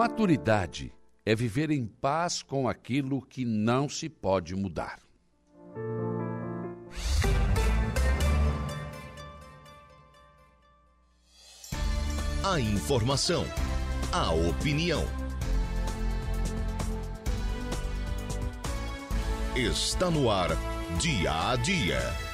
Maturidade é viver em paz com aquilo que não se pode mudar. A informação, a opinião. Está no ar, dia a dia.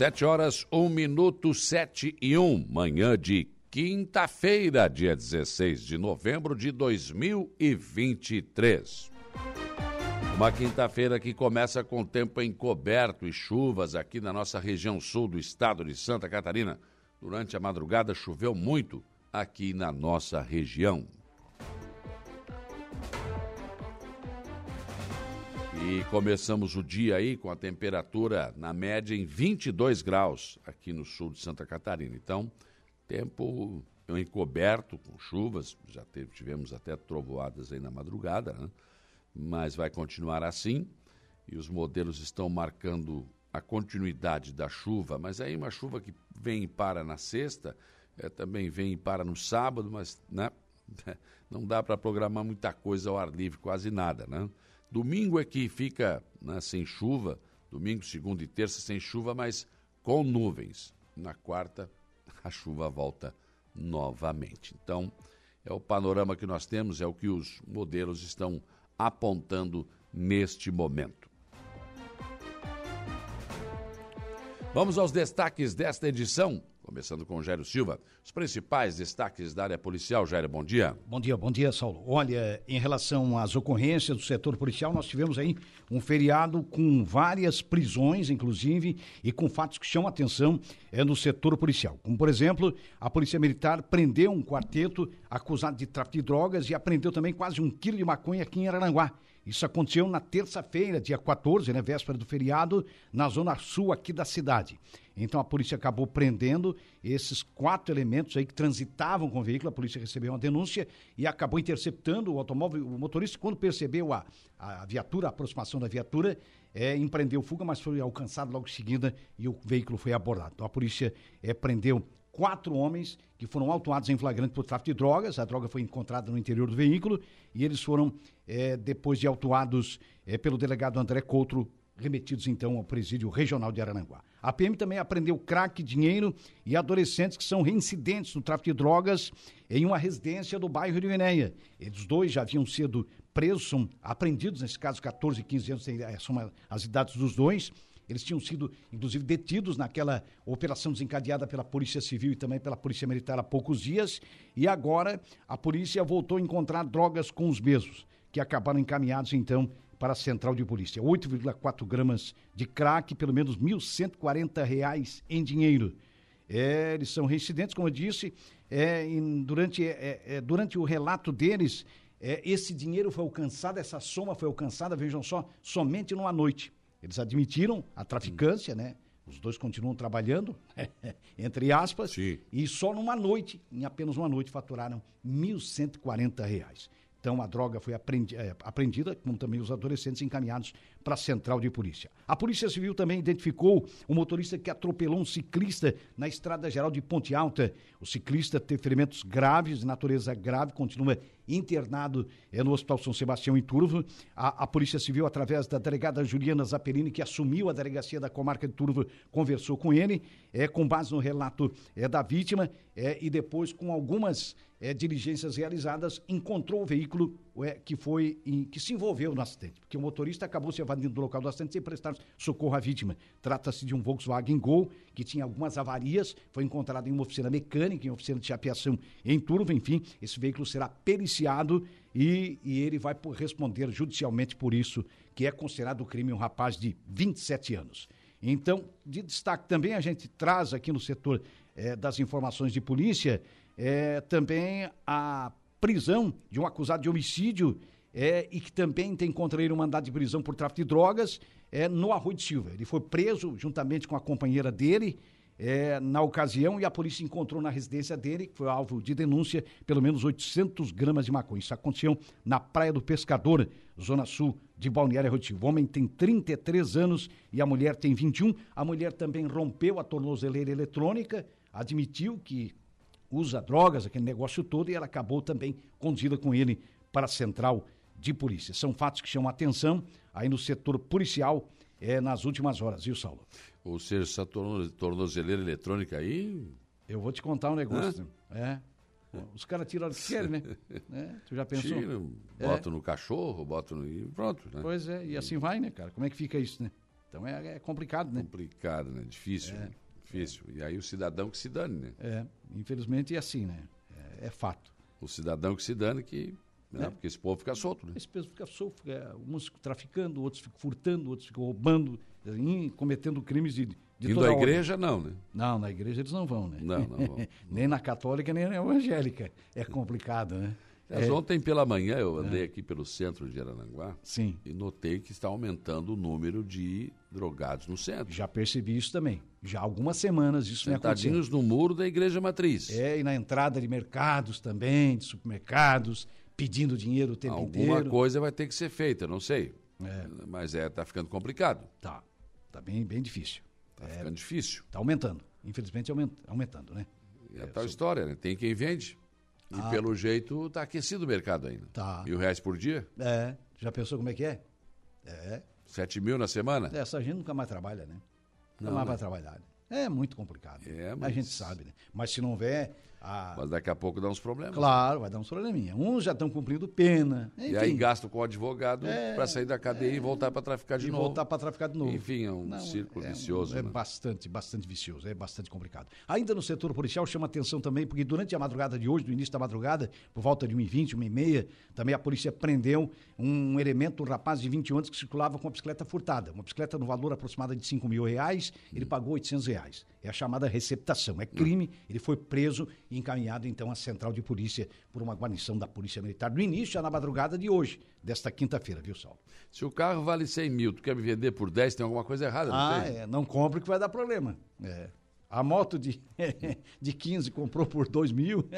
Sete horas, um minuto, sete e um, manhã de quinta-feira, dia 16 de novembro de 2023. Uma quinta-feira que começa com tempo encoberto e chuvas aqui na nossa região sul do estado de Santa Catarina. Durante a madrugada choveu muito aqui na nossa região. E começamos o dia aí com a temperatura na média em 22 graus aqui no sul de Santa Catarina. Então, tempo encoberto com chuvas, já teve, tivemos até trovoadas aí na madrugada, né? mas vai continuar assim. E os modelos estão marcando a continuidade da chuva, mas aí uma chuva que vem e para na sexta, é, também vem e para no sábado, mas né? não dá para programar muita coisa ao ar livre, quase nada, né? Domingo é que fica né, sem chuva, domingo, segunda e terça sem chuva, mas com nuvens. Na quarta, a chuva volta novamente. Então, é o panorama que nós temos, é o que os modelos estão apontando neste momento. Vamos aos destaques desta edição. Começando com o Jairo Silva. Os principais destaques da área policial. Jairo, bom dia. Bom dia, bom dia, Saulo. Olha, em relação às ocorrências do setor policial, nós tivemos aí um feriado com várias prisões, inclusive, e com fatos que chamam a atenção é, no setor policial. Como, por exemplo, a Polícia Militar prendeu um quarteto acusado de tráfico de drogas e apreendeu também quase um quilo de maconha aqui em Araranguá. Isso aconteceu na terça-feira, dia 14, né, véspera do feriado, na zona sul aqui da cidade. Então a polícia acabou prendendo esses quatro elementos aí que transitavam com o veículo. A polícia recebeu uma denúncia e acabou interceptando o automóvel. O motorista, quando percebeu a, a viatura, a aproximação da viatura, é, empreendeu fuga, mas foi alcançado logo em seguida e o veículo foi abordado. Então a polícia é, prendeu quatro homens que foram autuados em flagrante por tráfico de drogas. A droga foi encontrada no interior do veículo e eles foram, é, depois de autuados é, pelo delegado André Coutro, remetidos então ao presídio regional de Arananguá. A PM também apreendeu crack, dinheiro e adolescentes que são reincidentes no tráfico de drogas em uma residência do bairro de Venéia. Eles dois já haviam sido presos, são apreendidos, nesse caso 14 e 15 anos, é, são as idades dos dois. Eles tinham sido, inclusive, detidos naquela operação desencadeada pela Polícia Civil e também pela Polícia Militar há poucos dias. E agora a polícia voltou a encontrar drogas com os mesmos, que acabaram encaminhados, então, para a Central de Polícia. 8,4 gramas de crack, pelo menos R$ 1.140 em dinheiro. É, eles são residentes, como eu disse, é, em, durante, é, é, durante o relato deles, é, esse dinheiro foi alcançado, essa soma foi alcançada, vejam só, somente numa noite. Eles admitiram a traficância, né? Os dois continuam trabalhando, entre aspas, Sim. e só numa noite, em apenas uma noite, faturaram R$ 1.140. Então a droga foi apreendida, como também os adolescentes encaminhados para a central de polícia. A Polícia Civil também identificou o motorista que atropelou um ciclista na Estrada Geral de Ponte Alta. O ciclista teve ferimentos graves, de natureza grave, continua internado é, no Hospital São Sebastião em Turvo. A, a, Polícia Civil, através da delegada Juliana Zaperini, que assumiu a delegacia da comarca de Turvo, conversou com ele, é, com base no relato é, da vítima, é, e depois com algumas é, diligências realizadas, encontrou o veículo que foi que se envolveu no acidente, porque o motorista acabou se evadindo do local do acidente sem prestar socorro à vítima. Trata-se de um Volkswagen Gol que tinha algumas avarias, foi encontrado em uma oficina mecânica, em uma oficina de chapeação em Turvo, enfim, esse veículo será periciado e, e ele vai responder judicialmente por isso, que é considerado crime um rapaz de 27 anos. Então, de destaque também a gente traz aqui no setor é, das informações de polícia é, também a prisão de um acusado de homicídio é, e que também tem contra ele um mandado de prisão por tráfico de drogas é, no Arroio de Silva. Ele foi preso juntamente com a companheira dele é, na ocasião e a polícia encontrou na residência dele, que foi alvo de denúncia, pelo menos 800 gramas de maconha. Isso aconteceu na Praia do Pescador, zona sul de Balneário Rotivo. O homem tem 33 anos e a mulher tem 21. A mulher também rompeu a tornozeleira eletrônica, admitiu que usa drogas, aquele negócio todo, e ela acabou também conduzida com ele para a central de polícia. São fatos que chamam a atenção aí no setor policial é, nas últimas horas, viu, Saulo? Ou seja, essa tornozeleira eletrônica aí. Eu vou te contar um negócio. Né? É. Os caras tiram o que querem, né? é, tu já pensou? Tira, bota é. no cachorro, bota no. e pronto. Né? Pois é, e assim vai, né, cara? Como é que fica isso, né? Então é, é complicado, né? Complicado, né? Difícil. É. Né? Difícil. E aí o cidadão que se dane, né? É, infelizmente é assim, né? É, é fato. O cidadão que se dane que né? É. Porque esse povo fica solto, né? Esse povo fica solto, fica, uns ficam traficando, outros ficam furtando, outros ficam roubando, cometendo crimes de, de Indo à igreja, não, né? Não, na igreja eles não vão, né? Não, não vão. nem na católica, nem na evangélica. É complicado, né? Mas é. ontem pela manhã eu andei é. aqui pelo centro de Arananguá Sim. e notei que está aumentando o número de drogados no centro. Já percebi isso também. Já há algumas semanas isso. Sentadinhos no muro da igreja matriz. É, e na entrada de mercados também, de supermercados pedindo dinheiro o tempo Alguma inteiro. Alguma coisa vai ter que ser feita, não sei. É. Mas é, tá ficando complicado. Tá. Tá bem, bem difícil. Tá é, ficando difícil. Tá aumentando. Infelizmente aumentando, né? É a tal história, né? Tem quem vende. E ah. pelo jeito tá aquecido o mercado ainda. Tá. E o reais por dia? É. Já pensou como é que é? É. Sete mil na semana? É, essa gente nunca mais trabalha, né? Não, mais né? vai trabalhar. É muito complicado. É, mas... A gente sabe, né? Mas se não houver ah, Mas daqui a pouco dá uns problemas. Claro, vai dar uns probleminha. Uns já estão cumprindo pena. Enfim. E aí gastam com o advogado é, para sair da cadeia é, e voltar para traficar de e novo. voltar para traficar de novo. Enfim, é um Não, círculo é, vicioso. É né? bastante, bastante vicioso, é bastante complicado. Ainda no setor policial chama atenção também, porque durante a madrugada de hoje, do início da madrugada, por volta de 1h20, 1h30, também a polícia prendeu um elemento, um rapaz de 21 anos que circulava com uma bicicleta furtada. Uma bicicleta no valor aproximado de 5 mil reais, ele hum. pagou 800 reais. É a chamada receptação. É crime, ele foi preso encaminhado então à central de polícia por uma guarnição da Polícia Militar no início, já na madrugada de hoje, desta quinta-feira, viu, Saulo? Se o carro vale 100 mil, tu quer me vender por 10, tem alguma coisa errada, não ah, tem? é. Não compre que vai dar problema. É. A moto de, de 15 comprou por 2 mil.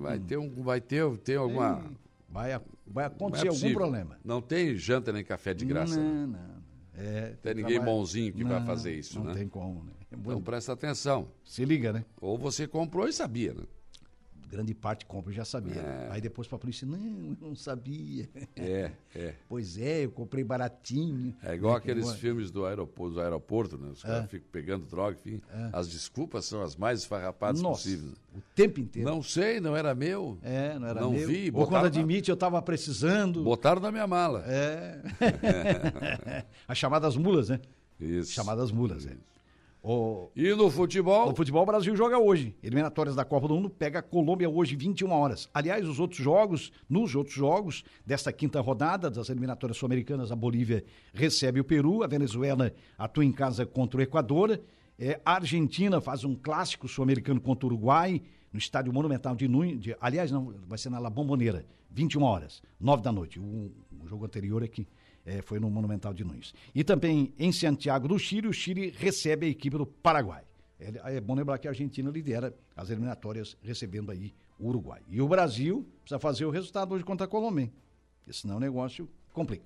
vai ter, um, vai ter, ter alguma... Vai, vai acontecer é algum problema. Não tem janta nem café de graça. Não, não. É, tem ninguém trabalha... bonzinho que não, vai fazer isso, não né? Não tem como, né? É então presta atenção. Se liga, né? Ou você comprou e sabia, né? grande parte compra, eu já sabia. É. Aí depois para a polícia, não, eu não sabia. É, é. Pois é, eu comprei baratinho. É igual aqueles filmes do aeroporto, do aeroporto né? Os caras é. ficam pegando droga, enfim. É. As desculpas são as mais esfarrapadas Nossa, possíveis. O tempo inteiro. Não sei, não era meu. É, não era não meu. vi. Ou quando admite, na... eu estava precisando. Botaram na minha mala. É. As chamadas mulas, né? Isso. Chamadas mulas. Isso. é. O... E no futebol? No futebol, o Brasil joga hoje. Eliminatórias da Copa do Mundo pega a Colômbia hoje, 21 horas. Aliás, os outros jogos, nos outros jogos desta quinta rodada das eliminatórias sul-americanas, a Bolívia recebe o Peru, a Venezuela atua em casa contra o Equador, é, a Argentina faz um clássico sul-americano contra o Uruguai, no estádio Monumental de Nunes. Aliás, não, vai ser na La Bombonera, 21 horas, 9 da noite. O, o jogo anterior aqui. É é, foi no Monumental de Nunes. E também em Santiago do Chile, o Chile recebe a equipe do Paraguai. É, é bom lembrar que a Argentina lidera as eliminatórias recebendo aí o Uruguai. E o Brasil precisa fazer o resultado hoje contra a Colômbia, senão o negócio complica.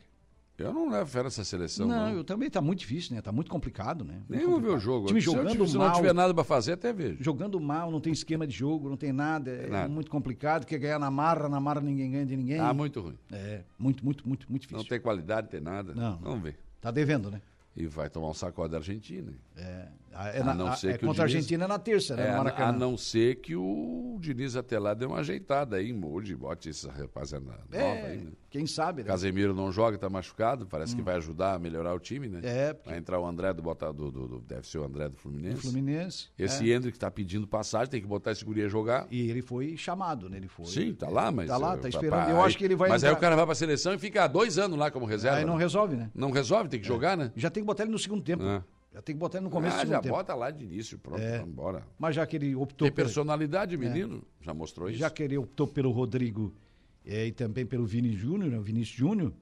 Eu não levo fé nessa seleção. Não, não. eu também tá muito difícil, né? Tá muito complicado, né? Nem vou ver o jogo. Time jogando se, eu, se mal. não tiver nada para fazer, até vejo. Jogando mal, não tem esquema de jogo, não tem nada. É, nada. muito complicado. Quer ganhar na marra, na marra ninguém ganha de ninguém. Ah, muito ruim. É, muito, muito, muito, muito difícil. Não tem qualidade, tem nada. Não. Vamos ver. Tá devendo, né? E vai tomar um sacode da Argentina. É. É, a não ser é que contra a Argentina na terça, né? É, a, não ser que o Diniz até lá dê uma ajeitada aí, mude, bote essa rapaziada é, nova aí, né? Quem sabe, né? Casemiro não joga, tá machucado, parece hum. que vai ajudar a melhorar o time, né? É. Porque... Vai entrar o André do, do, do, do, Deve ser o André do Fluminense. Do Fluminense. Esse é. Hendrick tá pedindo passagem, tem que botar esse guri a jogar. E ele foi chamado, né? Ele foi. Sim, tá lá, mas. Tá lá, tá esperando. Eu acho que ele vai. Mas entrar... aí o cara vai pra seleção e fica dois anos lá como reserva. Aí não né? resolve, né? Não resolve, tem que é. jogar, né? Já tem que botar ele no segundo tempo. É. Já tem que botar ele no começo ah, do já tempo. bota lá de início, pronto, é. vamos embora. Mas já que ele optou... Tem personalidade, menino, é. já mostrou isso. Já que ele optou pelo Rodrigo é, e também pelo Vini Júnior, né, o Vinícius Júnior,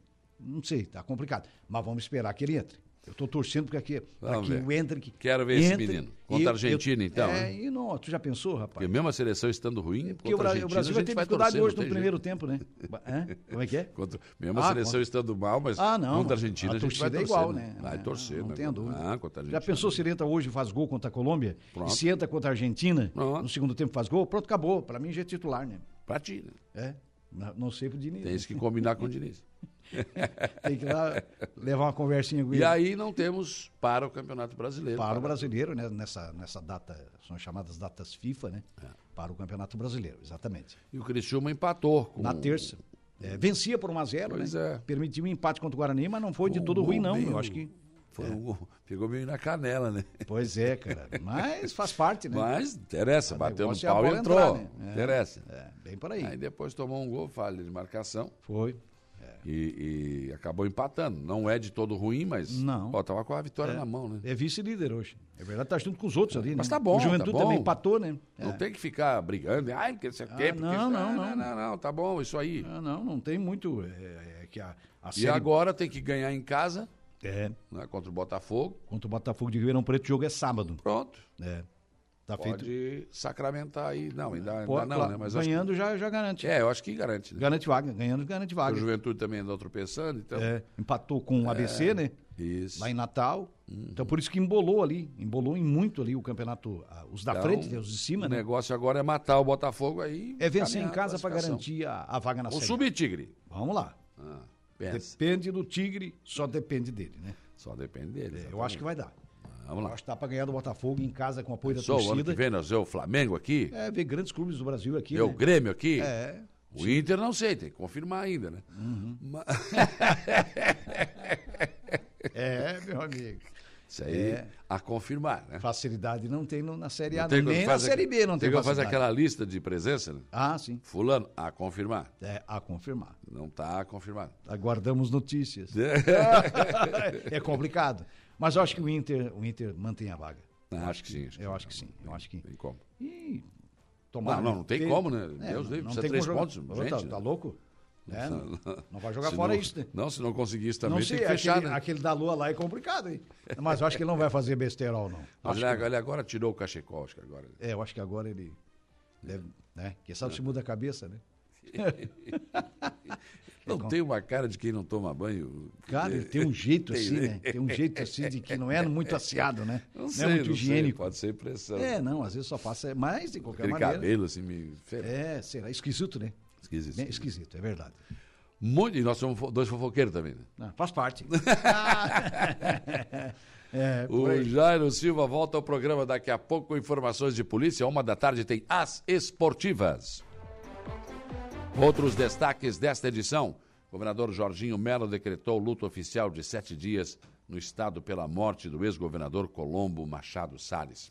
não sei, tá complicado. Mas vamos esperar que ele entre. Eu tô torcendo para que, pra que o Hendrick. Quero ver esse entre menino. e Contra a Argentina, eu- então, É, né? e não, tu já pensou, rapaz? Porque mesmo a seleção estando ruim, Porque o, a Argentina, Brasil a vai ter dificuldade hoje não no tem primeiro tempo, né? Hã? Como é que é? Contra- mesmo Ah, a seleção contra- estando mal, mas Ah, não. contra a Argentina a, gente vai é torcer. igual, né? né? Vai É, torcer. Não né? tenha dúvida. Ah, contra a Já Argentina. pensou se entra hoje e faz gol contra a Colômbia? Pronto. E se entra contra a Argentina, Pronto. no segundo tempo faz gol? Pronto, acabou. Pra mim já é titular, né? Pra ti, né? É. Não não sei pro Diniz. Tem que combinar com o Diniz. Tem que ir lá levar uma conversinha com ele. E aí não temos para o Campeonato Brasileiro. Para o brasileiro, né? Nessa, nessa data, são chamadas datas FIFA, né? É. Para o Campeonato Brasileiro, exatamente. E o Criciúma empatou. Com Na terça. é, vencia por 1 a 0 Pois né? é. Permitiu um empate contra o Guarani, mas não foi de Um todo ruim, não. meio- Eu acho que. Foi um gol. Pegou meio na canela, né? Pois é, cara. Mas faz parte, né? Mas interessa, bateu no é pau e entrou. entrar, né? É. Interessa. É, bem por aí. Aí depois tomou um gol, falha de marcação Foi. E, e acabou empatando. Não é de todo ruim, mas Não. Ó, tava com a vitória na mão, né? É vice-líder hoje. É verdade, tá junto com os outros ali, né? Mas tá bom, O Juventude tá bom. também empatou, né? Não É. tem que ficar brigando. Ai, porque você Ah, quer, porque não, não, Ah, não. não, não, tá bom, isso aí. Ah, não, não tem muito. É, é que a, a E série- agora tem que ganhar em casa, É, né, contra o Botafogo. contra o Botafogo de Ribeirão Preto, o jogo é sábado. Pronto. É. Tá feito. Pode sacramentar aí. Não, ainda, ainda Pode, não, claro, né? Mas ganhando já, já garante. que, é, eu acho que garante. Né? Garante vaga. Ganhando, garante O vaga. Juventude também andou tropeçando, então. É, empatou com o ABC, né? Isso. Lá em Natal. Uhum. Então por isso que embolou ali. Embolou em muito ali o campeonato. Os da Então, frente, né, os de cima, o né? negócio agora é matar o Botafogo aí. É vencer em casa para garantir a, a vaga na Ou subir, Tigre. Vamos lá. Ah. Depende do Tigre, só depende dele, né? Só depende dele. É, eu acho que vai dar. Vamos Eu lá. acho que dá para ganhar do Botafogo em casa com apoio da Só o ano que torcida. vem nós vemos o Flamengo aqui, É, ver grandes clubes do Brasil aqui. ver o né? Grêmio aqui. É. O Inter não sei, tem que confirmar ainda, né? Uhum. Mas- É, meu amigo. Isso aí É. a confirmar, né? Facilidade não tem no- na Série A, Não tem nem na faz Série B não tem, quando faz facilidade. aquela lista de presença, né? Ah, sim. Fulano, a confirmar. É, a confirmar. Não está confirmado. Aguardamos notícias. é complicado. Mas eu acho que o Inter, o Inter mantém a vaga. Não, acho que sim. Eu acho que sim. Eu acho que. Tem como. E tomara. Não, não, não tem como, né? É, Deus livre, precisa tem três pontos, jogar. gente, Tá, tá louco? É, não, não vai jogar Se fora não- isso, né? Não, se não conseguir isso também Não tem sei, que fechar, aquele, né? aquele da lua lá é complicado, hein? Mas eu acho que ele não vai fazer besterol, não. Acho ele, que- ele agora tirou o cachecol, acho que agora. é, eu acho que agora ele deve, né? Quem sabe se muda a cabeça, né? Não tem uma cara de quem não toma banho. Cara, ele tem um jeito assim, né? Tem um jeito assim de que não é muito aciado, né? Não Não, sei, é muito não sei, higiênico. pode ser impressão. É, não, às vezes só passa, mas de qualquer Aquele maneira. cabelo assim, meio... É, será esquisito, né? Esquisito. Esquisito, é verdade. Muito, e nós somos dois fofoqueiros também, né? Não, faz parte. é, O. Jairo Silva volta ao programa daqui a pouco com informações de polícia. Uma da tarde tem as esportivas. Outros destaques desta edição. O governador Jorginho Melo decretou luto oficial de sete dias no estado pela morte do ex-governador Colombo Machado Salles.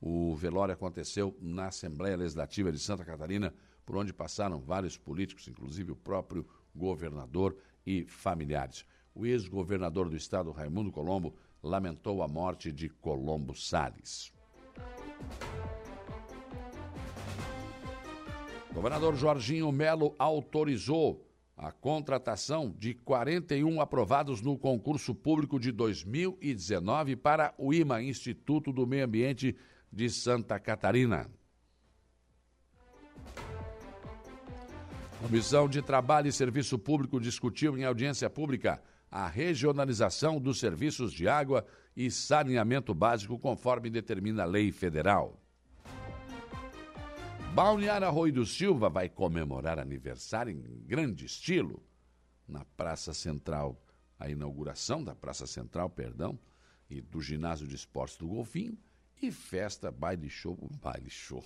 O velório aconteceu na Assembleia Legislativa de Santa Catarina, por onde passaram vários políticos, inclusive o próprio governador e familiares. O ex-governador do estado, Raimundo Colombo, lamentou a morte de Colombo Salles. Governador Jorginho Melo autorizou a contratação de 41 aprovados no concurso público de 2019 para o IMA, Instituto do Meio Ambiente de Santa Catarina. Comissão de Trabalho e Serviço Público discutiu em audiência pública a regionalização dos serviços de água e saneamento básico conforme determina a lei federal. Balneário Arroio do Silva vai comemorar aniversário em grande estilo na Praça Central. A inauguração da Praça Central, perdão, e do Ginásio de Esportes do Golfinho e festa, baile show, baile show,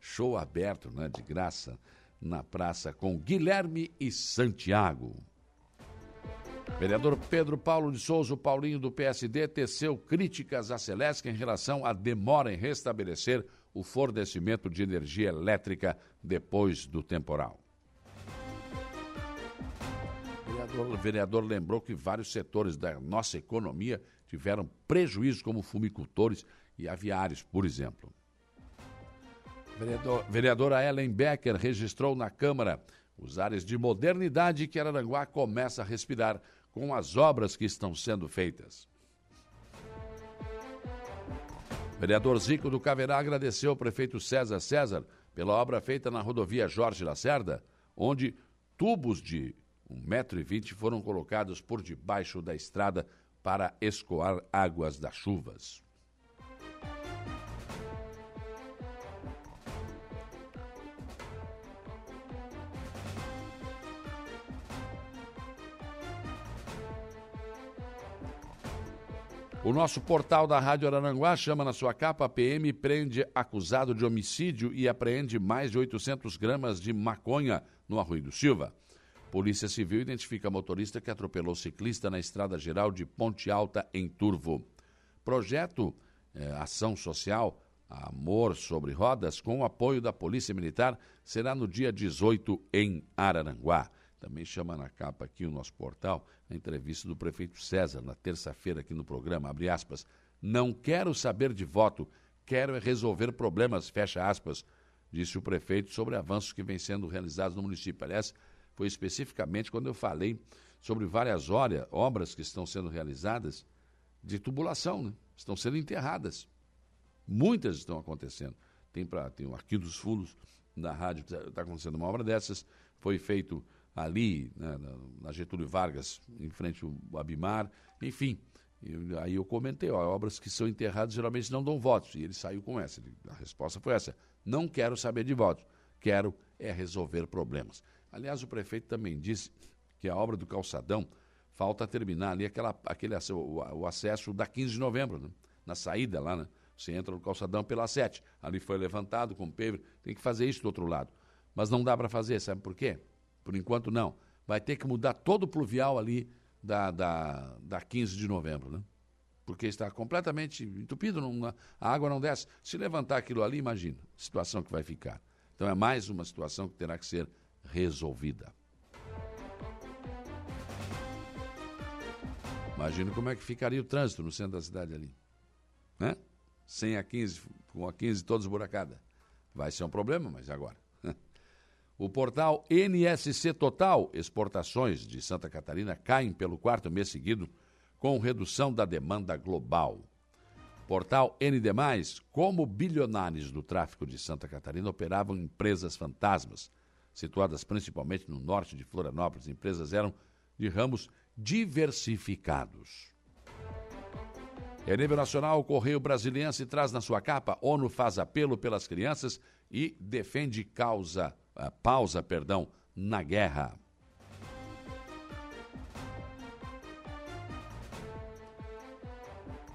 show aberto, né, de graça, na praça com Guilherme e Santiago. Vereador Pedro Paulo de Souza, Paulinho do PSD, teceu críticas à Celesc em relação à demora em restabelecer o fornecimento de energia elétrica depois do temporal. O vereador, o vereador lembrou que vários setores da nossa economia tiveram prejuízos, como fumicultores e aviários, por exemplo. Vereador, vereadora Ellen Becker registrou na Câmara os áreas de modernidade que Araranguá começa a respirar com as obras que estão sendo feitas. Vereador Zico do Caverá agradeceu ao prefeito César César pela obra feita na rodovia Jorge Lacerda, onde tubos de 1,20m foram colocados por debaixo da estrada para escoar águas das chuvas. O nosso portal da Rádio Araranguá chama na sua capa: PM prende acusado de homicídio e apreende mais de 800 gramas de maconha no Arroio do Silva. Polícia Civil identifica motorista que atropelou ciclista na estrada geral de Ponte Alta, em Turvo. Projeto eh, Ação Social Amor sobre Rodas, com o apoio da Polícia Militar, será no dia 18 em Araranguá. Também chama na capa aqui o nosso portal a entrevista do prefeito César, na terça-feira aqui no programa, abre aspas, não quero saber de voto, quero é resolver problemas, fecha aspas, disse o prefeito sobre avanços que vêm sendo realizados no município. Aliás, foi especificamente quando eu falei sobre várias obras que estão sendo realizadas de tubulação, né? estão sendo enterradas. Muitas estão acontecendo. Tem, pra, tem o Arquivo dos Fundos da rádio, está tá acontecendo uma obra dessas. Foi feito ali, né, na Getúlio Vargas, em frente ao Abimar, enfim. Aí eu comentei, ó, obras que são enterradas geralmente não dão votos. E ele saiu com essa. A resposta foi essa: não quero saber de votos, quero é resolver problemas. Aliás, o prefeito também disse que a obra do calçadão falta terminar ali aquela, aquele, o, o acesso da 15 de novembro, né? na saída lá, né? Você entra no calçadão pela 7. Ali foi levantado com paver, tem que fazer isso do outro lado. Mas não dá para fazer, sabe por quê? Por enquanto, não. Vai ter que mudar todo o pluvial ali da, da, da 15 de novembro, né? Porque está completamente entupido, não, a água não desce. Se levantar aquilo ali, imagina a situação que vai ficar. Então é mais uma situação que terá que ser resolvida. Imagina como é que ficaria o trânsito no centro da cidade ali. Né? Sem a 15, com a 15 toda esburacada. Vai ser um problema, mas agora. O portal NSC Total, exportações de Santa Catarina caem pelo quarto mês seguido, com redução da demanda global. Portal ND, como bilionários do tráfico de Santa Catarina operavam empresas fantasmas, situadas principalmente no norte de Florianópolis. Empresas eram de ramos diversificados. Em nível nacional, o Correio Brasiliense traz na sua capa: ONU faz apelo pelas crianças e defende causa pausa, perdão, na guerra.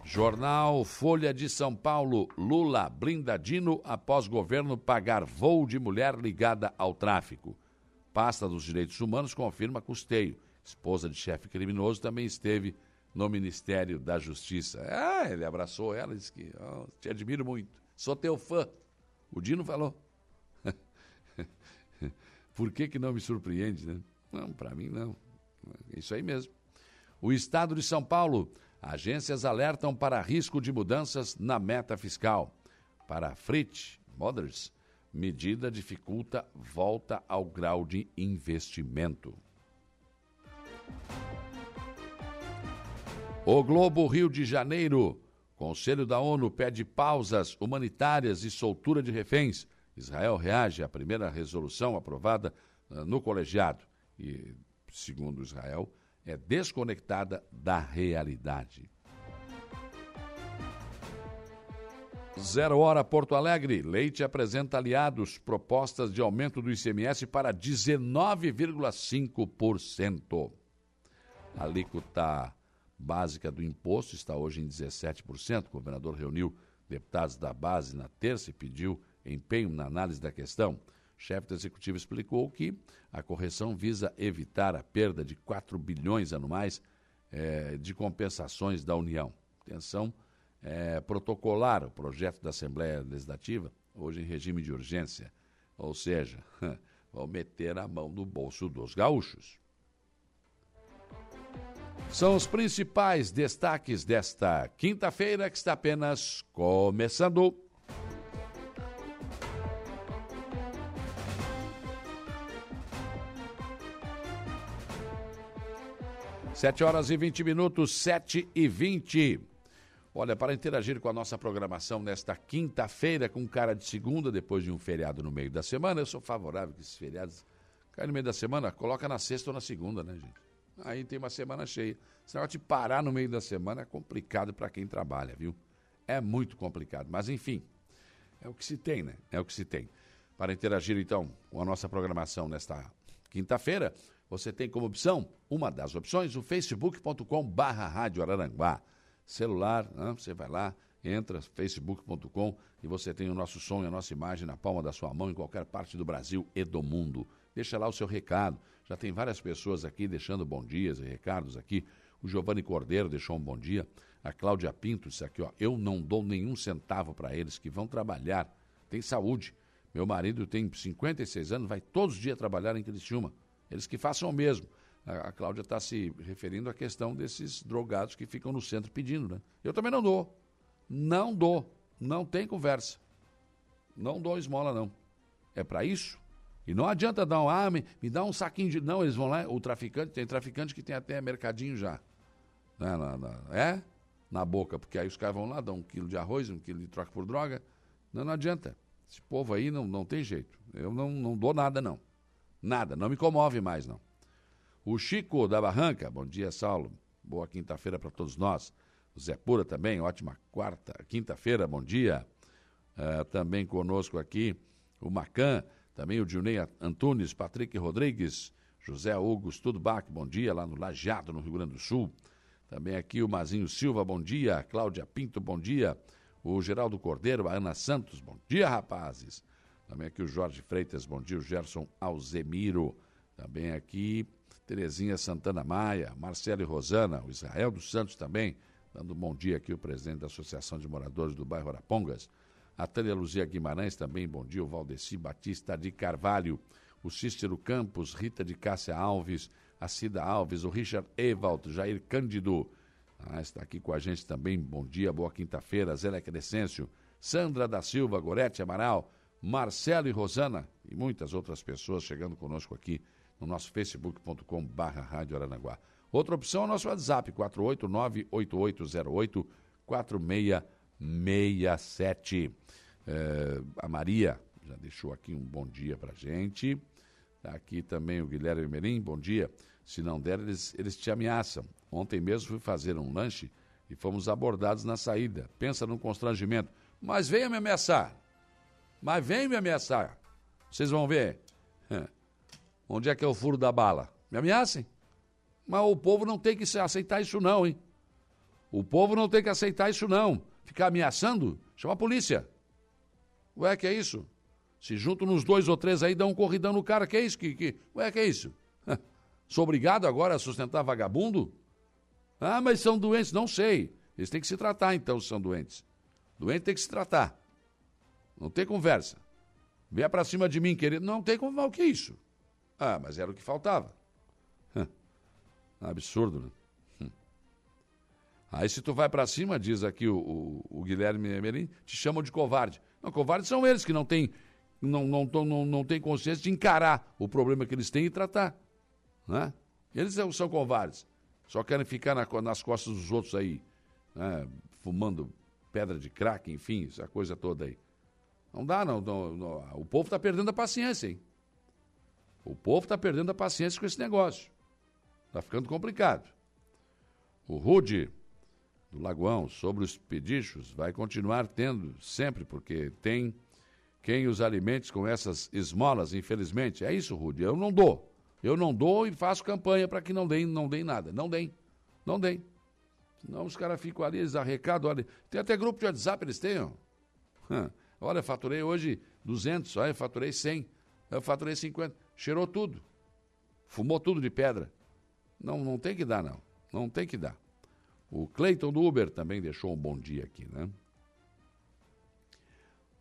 Jornal Folha de São Paulo, Lula blindadino após governo pagar voo de mulher ligada ao tráfico. Pasta dos Direitos Humanos confirma custeio. Esposa de chefe criminoso também esteve no Ministério da Justiça. Ah, ele abraçou ela e disse que oh, te admiro muito. Sou teu fã. O Dino falou. Por que, que não me surpreende, né? Não, para mim não. Isso aí mesmo. O Estado de São Paulo. Agências alertam para risco de mudanças na meta fiscal. Para Fritz Mothers, medida dificulta volta ao grau de investimento. O Globo Rio de Janeiro. Conselho da ONU pede pausas humanitárias e soltura de reféns. Israel reage à primeira resolução aprovada uh, no colegiado e, segundo Israel, é desconectada da realidade. Zero Hora Porto Alegre. Leite apresenta aliados propostas de aumento do ICMS para 19,5%. A alíquota básica do imposto está hoje em 17%. O governador reuniu deputados da base na terça e pediu empenho na análise da questão, o chefe do executivo explicou que a correção visa evitar a perda de 4 bilhões anuais eh, de compensações da União. Atenção, é, protocolar o projeto da Assembleia Legislativa, hoje em regime de urgência, ou seja, vão meter a mão no bolso dos gaúchos. São os principais destaques desta quinta-feira que está apenas começando. Sete horas e vinte minutos, sete e vinte. Olha, para interagir com a nossa programação nesta quinta-feira, com cara de segunda, depois de um feriado no meio da semana, eu sou favorável que esses feriados caem no meio da semana, coloca na sexta ou na segunda, né, gente? Aí tem uma semana cheia. Esse negócio de parar no meio da semana é complicado para quem trabalha, viu? É muito complicado. Mas, enfim, é o que se tem, né? É o que se tem. Para interagir, então, com a nossa programação nesta quinta-feira, você tem como opção, uma das opções, o facebook.com barra Rádio Araranguá celular, né? você vai lá, entra, facebook.com e você tem o nosso som e a nossa imagem na palma da sua mão em qualquer parte do Brasil e do mundo. Deixa lá o seu recado. Já tem várias pessoas aqui deixando bom dias e recados aqui. O Giovanni Cordeiro deixou um bom dia. A Cláudia Pinto disse aqui, ó, eu não dou nenhum centavo para eles que vão trabalhar. Tem saúde. Meu marido tem 56 anos, vai todos os dias trabalhar em Criciúma. Eles que façam o mesmo a, a Cláudia está se referindo à questão desses drogados que ficam no centro pedindo, né? Eu também não dou. Não dou. Não tem conversa. Não dou esmola, não. É para isso? E não adianta dar um, ah, me, me, dá um saquinho de. Não, eles vão lá, o traficante, tem traficante que tem até mercadinho já. Né, na, na, é? Na boca, porque aí os caras vão lá, dão um quilo de arroz, um quilo de troca por droga. Não, não adianta. Esse povo aí não, não tem jeito. Eu não, não dou nada, não. Nada. Não me comove mais, não. O Chico da Barranca, bom dia, Saulo. Boa quinta-feira para todos nós. O Zé Pura também, ótima quarta, quinta-feira, bom dia. Uh, também conosco aqui o Macan, também o Dionei Antunes, Patrick Rodrigues, José Hugo Studbach, bom dia, lá no Lajeado, no Rio Grande do Sul. Também aqui o Mazinho Silva, bom dia. Cláudia Pinto, bom dia. O Geraldo Cordeiro, a Ana Santos, bom dia, rapazes. Também aqui o Jorge Freitas, bom dia. O Gerson Alzemiro, também aqui. Terezinha Santana Maia, Marcelo e Rosana, o Israel dos Santos também, dando um bom dia aqui o presidente da Associação de Moradores do bairro Arapongas, a Tânia Luzia Guimarães também, bom dia, o Valdeci Batista de Carvalho, o Cícero Campos, Rita de Cássia Alves, a Cida Alves, o Richard Ewald, Jair Cândido, ah, está aqui com a gente também, bom dia, boa quinta-feira, Zélia Crescêncio, Sandra da Silva, Gorete Amaral, Marcelo e Rosana e muitas outras pessoas chegando conosco aqui no nosso facebook.com barra Rádio Aranaguá. Outra opção é o nosso WhatsApp, 489-8808-4667. É, a Maria já deixou aqui um bom dia pra gente. Tá aqui também o Guilherme Merim, bom dia. Se não der, eles, eles te ameaçam. Ontem mesmo fui fazer um lanche e fomos abordados na saída. Pensa num constrangimento. Mas venha me ameaçar. Mas venha me ameaçar. Vocês vão ver. Onde é que é o furo da bala? Me ameacem. Mas o povo não tem que aceitar isso não, hein? O povo não tem que aceitar isso não. Ficar ameaçando, chama a polícia. Ué, que é isso? Se juntam nos dois ou três aí, dão um corridão no cara, que é isso? Que, que... Ué, que é isso? Sou obrigado agora a sustentar vagabundo? Ah, mas são doentes, não sei. Eles têm que se tratar, então, se são doentes. Doente tem que se tratar. Não tem conversa. Venha pra cima de mim, querido. Não tem conversa. O que é isso? Ah, mas era o que faltava. Absurdo, né? Hum. Aí se tu vai para cima, diz aqui o, o, o Guilherme Emerim, te chamam de covarde. Não, covardes são eles que não têm não, não, não, não têm consciência de encarar o problema que eles têm e tratar. Né? Eles são, são covardes. Só querem ficar na, nas costas dos outros aí, né? fumando pedra de crack, enfim, essa coisa toda aí. Não dá, não. não, não. O povo está perdendo a paciência, hein? O povo está perdendo a paciência com esse negócio. Está ficando complicado. O Rude, do Lagoão, sobre os pedichos, vai continuar tendo sempre, porque tem quem os alimente com essas esmolas, infelizmente. É isso, Rude. Eu não dou. Eu não dou e faço campanha para que não deem, não deem nada. Não deem. Não deem. Senão os caras ficam ali, eles arrecadam. Tem até grupo de WhatsApp, eles têm. Ó. Olha, faturei hoje 200, olha, faturei 100, eu faturei 50 cheirou tudo. Fumou tudo de pedra. Não, não tem que dar, não. Não tem que dar. O Cleiton do Uber também deixou um bom dia aqui, né?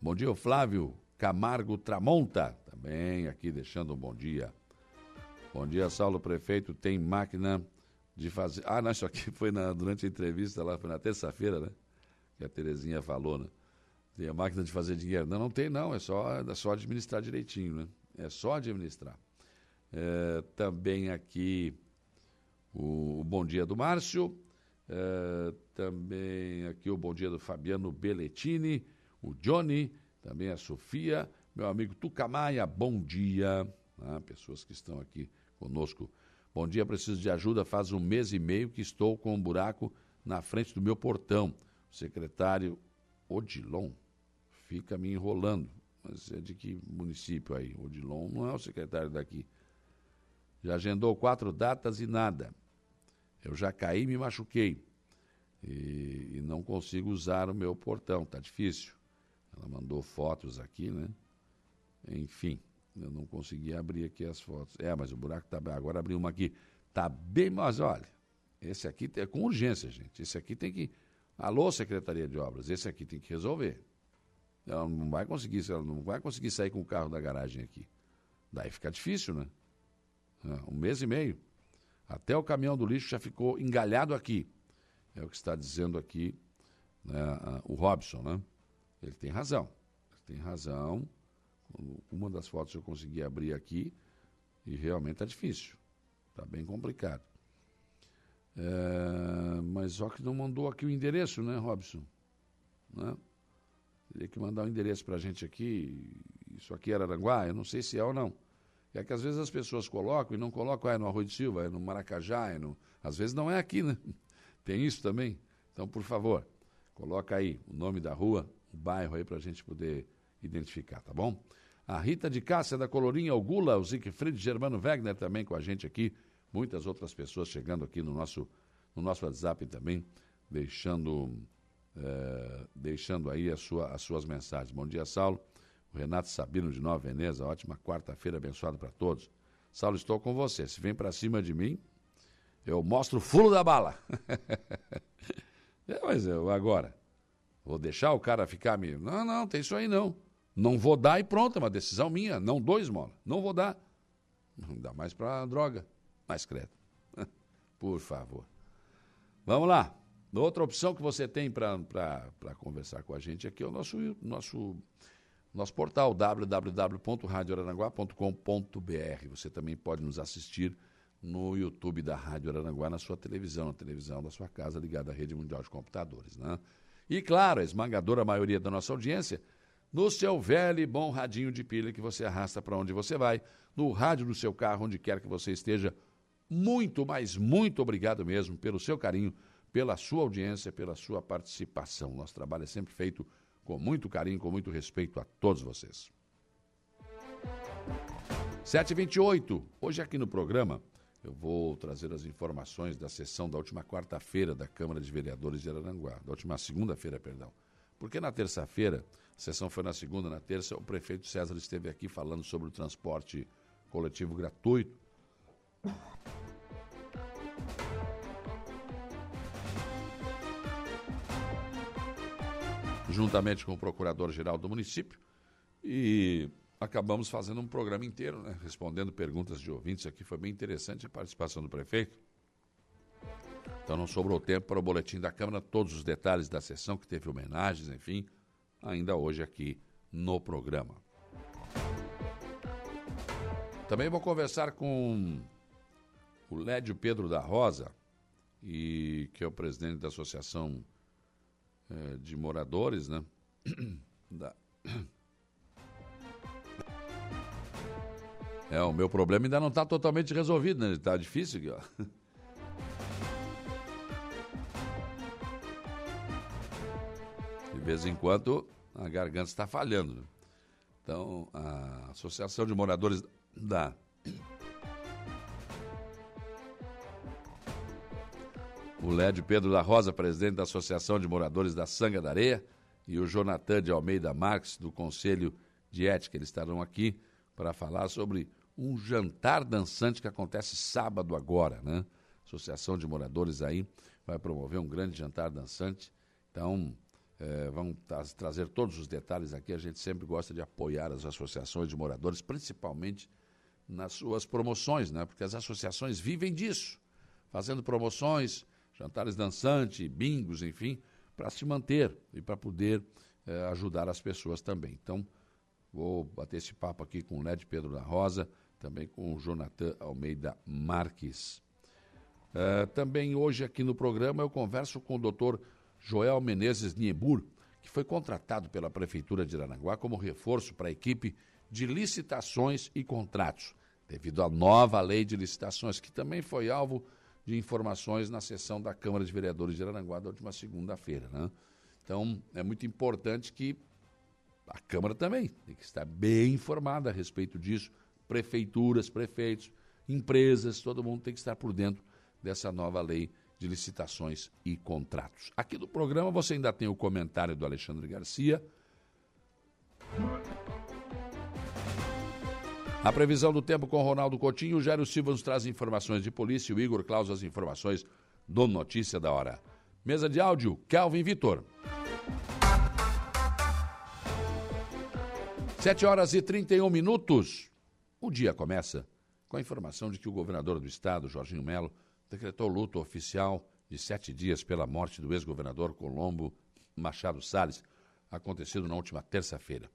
Bom dia, o Flávio Camargo Tramonta, também aqui deixando um bom dia. Bom dia, Saulo Prefeito. Tem máquina de fazer. Ah, não, isso aqui foi na, durante a entrevista lá, foi na terça-feira, né? Que a Terezinha falou, né? Tem a máquina de fazer dinheiro. Não, não tem, não. É só, é só administrar direitinho, né? É só administrar. É, também aqui o, o, Bom Dia do Márcio. É, também aqui o bom dia do Fabiano Belletini, o Johnny, também a Sofia, meu amigo Tucamaia, bom dia. Ah, pessoas que estão aqui conosco. Bom dia, preciso de ajuda. Faz um mês e meio que estou com um buraco na frente do meu portão. O secretário Odilon fica me enrolando. Mas é de que município aí? Odilon não é o secretário daqui. Já agendou quatro datas e nada. Eu já caí me machuquei. E, e não consigo usar o meu portão, tá difícil. Ela mandou fotos aqui, né? Enfim, eu não consegui abrir aqui as fotos. É, mas o buraco tá agora abri uma aqui. Tá bem, mas olha, esse aqui é com urgência, gente. Esse aqui tem que Alô, Secretaria de Obras, esse aqui tem que resolver. Ela não vai conseguir, ela não vai conseguir sair com o carro da garagem aqui. Daí fica difícil, né? Um mês e meio. Até o caminhão do lixo já ficou engalhado aqui. É o que está dizendo aqui né, o Robson, né? Ele tem razão. Ele tem razão. Uma das fotos eu consegui abrir aqui e realmente está difícil. Está bem complicado. É, mas só que não mandou aqui o endereço, né, Robson? Né? Teria que mandar o um endereço para a gente aqui. Isso aqui era Aranguá, eu não sei se é ou não. É que às vezes as pessoas colocam e não colocam, ah, é no Arroio de Silva, é no Maracajá, é no... às vezes não é aqui, né? Tem isso também. Então, por favor, coloca aí o nome da rua, o bairro aí para a gente poder identificar, tá bom? A Rita de Cássia da Colorinha, o Gula, o Siegfried Germano Wegner também com a gente aqui. Muitas outras pessoas chegando aqui no nosso, no nosso WhatsApp também, deixando, é, deixando aí a sua, as suas mensagens. Bom dia, Saulo. O Renato Sabino de Nova Veneza, ótima quarta-feira abençoada para todos. Saulo, estou com você. Se vem para cima de mim, eu mostro o fulo da bala. é, mas eu agora, vou deixar o cara ficar me. Não, não, tem isso aí não. Não vou dar e pronto, é uma decisão minha. Não dou esmola. Não vou dar. Não dá mais para droga. Mais credo. Por favor. Vamos lá. Outra opção que você tem para conversar com a gente aqui é o nosso, nosso nosso portal www.radioaranguá.com.br. Você também pode nos assistir no YouTube da Rádio Aranguá, na sua televisão, na televisão da sua casa ligada à rede mundial de computadores. Né? E claro, a esmagadora maioria da nossa audiência no seu velho e bom radinho de pilha que você arrasta para onde você vai, no rádio do seu carro, onde quer que você esteja. Muito, mas muito obrigado mesmo pelo seu carinho, pela sua audiência, pela sua participação. Nosso trabalho é sempre feito com muito carinho, com muito respeito a todos vocês. 7h28, hoje aqui no programa eu vou trazer as informações da sessão da última quarta-feira da Câmara de Vereadores de Araranguá, da última segunda-feira, perdão. Porque na terça-feira, a sessão foi na segunda, na terça, o prefeito César esteve aqui falando sobre o transporte coletivo gratuito. Juntamente com o procurador-geral do município, e acabamos fazendo um programa inteiro, né, respondendo perguntas de ouvintes aqui. Foi bem interessante a participação do prefeito. Então não sobrou tempo para o boletim da Câmara, todos os detalhes da sessão, que teve homenagens, enfim, ainda hoje aqui no programa. Também vou conversar com o Lédio Pedro da Rosa, e que é o presidente da Associação é, de moradores, né? Da... É, o meu problema ainda não está totalmente resolvido, né? Está difícil aqui, ó. De vez em quando a garganta está falhando. Então, a Associação de Moradores da o Lédio Pedro da Rosa, presidente da Associação de Moradores da Sanga da Areia, e o Jonathan de Almeida Marques, do Conselho de Ética. Eles estarão aqui para falar sobre um jantar dançante que acontece sábado agora, né? Associação de Moradores aí vai promover um grande jantar dançante. Então, é, vamos tra trazer todos os detalhes aqui. A gente sempre gosta de apoiar as associações de moradores, principalmente nas suas promoções, né? Porque as associações vivem disso, fazendo promoções, jantares dançantes, bingos, enfim, para se manter e para poder eh, ajudar as pessoas também. Então, vou bater esse papo aqui com o Led Pedro da Rosa, também com o Jonathan Almeida Marques. Uh, também hoje aqui no programa eu converso com o doutor Joel Menezes Niebur, que foi contratado pela Prefeitura de Aranaguá como reforço para a equipe de licitações e contratos, devido à nova lei de licitações, que também foi alvo de informações na sessão da Câmara de Vereadores de Aranaguá da última segunda-feira. Né? Então, é muito importante que a Câmara também tem que estar bem informada a respeito disso, prefeituras, prefeitos, empresas, todo mundo tem que estar por dentro dessa nova lei de licitações e contratos. Aqui do programa você ainda tem o comentário do Alexandre Garcia. A previsão do tempo com Ronaldo Coutinho, o Jairo Silva nos traz informações de polícia e o Igor Claus as informações do Notícia da Hora. Mesa de áudio, Calvin Vitor. 7 horas e 31 minutos. O dia começa com a informação de que o governador do estado, Jorginho Melo, decretou luto oficial de sete dias pela morte do ex-governador Colombo Machado Salles, acontecido na última terça-feira.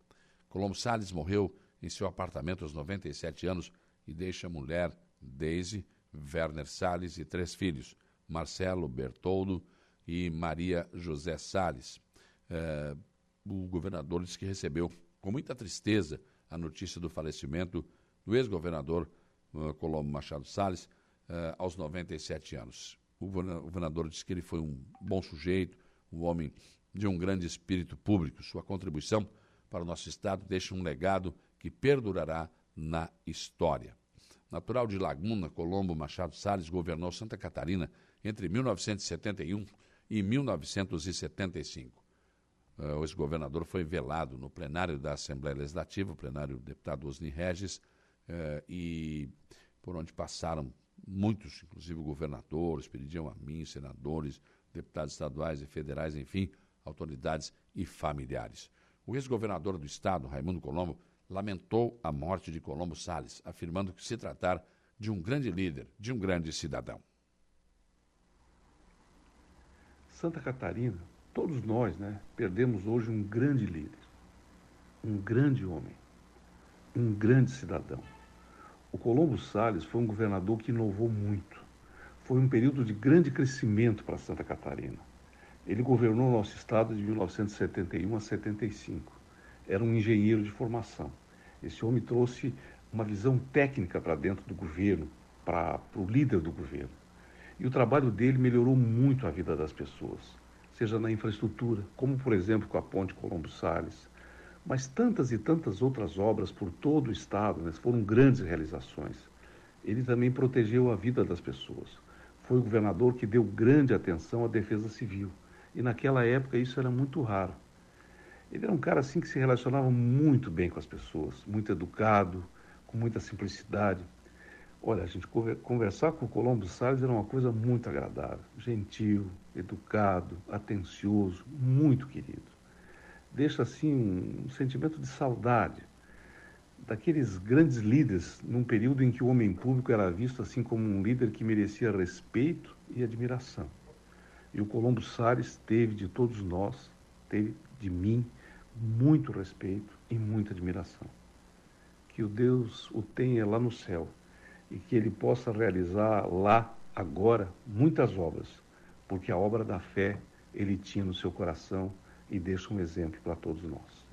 Colombo Salles morreu em seu apartamento aos 97 anos e deixa mulher, Daisy, Werner Salles e três filhos, Marcelo Bertoldo e Maria José Salles. É, o governador disse que recebeu com muita tristeza a notícia do falecimento do ex-governador uh, Colombo Machado Salles, uh, aos 97 anos. O governador disse que ele foi um bom sujeito, um homem de um grande espírito público. Sua contribuição para o nosso Estado deixa um legado que perdurará na história. Natural de Laguna, Colombo Machado Salles governou Santa Catarina entre 1971 e 1975. Uh, o ex-governador foi velado no plenário da Assembleia Legislativa, o plenário do deputado Osni Regis, uh, e por onde passaram muitos, inclusive governadores, pediam a mim, senadores, deputados estaduais e federais, enfim, autoridades e familiares. O ex-governador do estado, Raimundo Colombo, lamentou a morte de Colombo Salles, afirmando que se tratar de um grande líder, de um grande cidadão. Santa Catarina, todos nós, né, perdemos hoje um grande líder, um grande homem, um grande cidadão. O Colombo Salles foi um governador que inovou muito. Foi um período de grande crescimento para Santa Catarina. Ele governou nosso estado de 1971 a 75. Era um engenheiro de formação. Esse homem trouxe uma visão técnica para dentro do governo, para, o líder do governo. E o trabalho dele melhorou muito a vida das pessoas, seja na infraestrutura, como por exemplo com a Ponte Colombo Salles, mas tantas e tantas outras obras por todo o Estado, né, foram grandes realizações. Ele também protegeu a vida das pessoas. Foi o governador que deu grande atenção à defesa civil. E naquela época isso era muito raro. Ele era um cara assim que se relacionava muito bem com as pessoas, muito educado, com muita simplicidade. Olha, a gente conversar com o Colombo Salles era uma coisa muito agradável, gentil, educado, atencioso, muito querido deixa assim um sentimento de saudade daqueles grandes líderes num período em que o homem público era visto assim como um líder que merecia respeito e admiração. E o Colombo Salles teve de todos nós, teve de mim muito respeito e muita admiração. Que o Deus o tenha lá no céu e que ele possa realizar lá agora muitas obras, porque a obra da fé ele tinha no seu coração e deixa um exemplo para todos nós.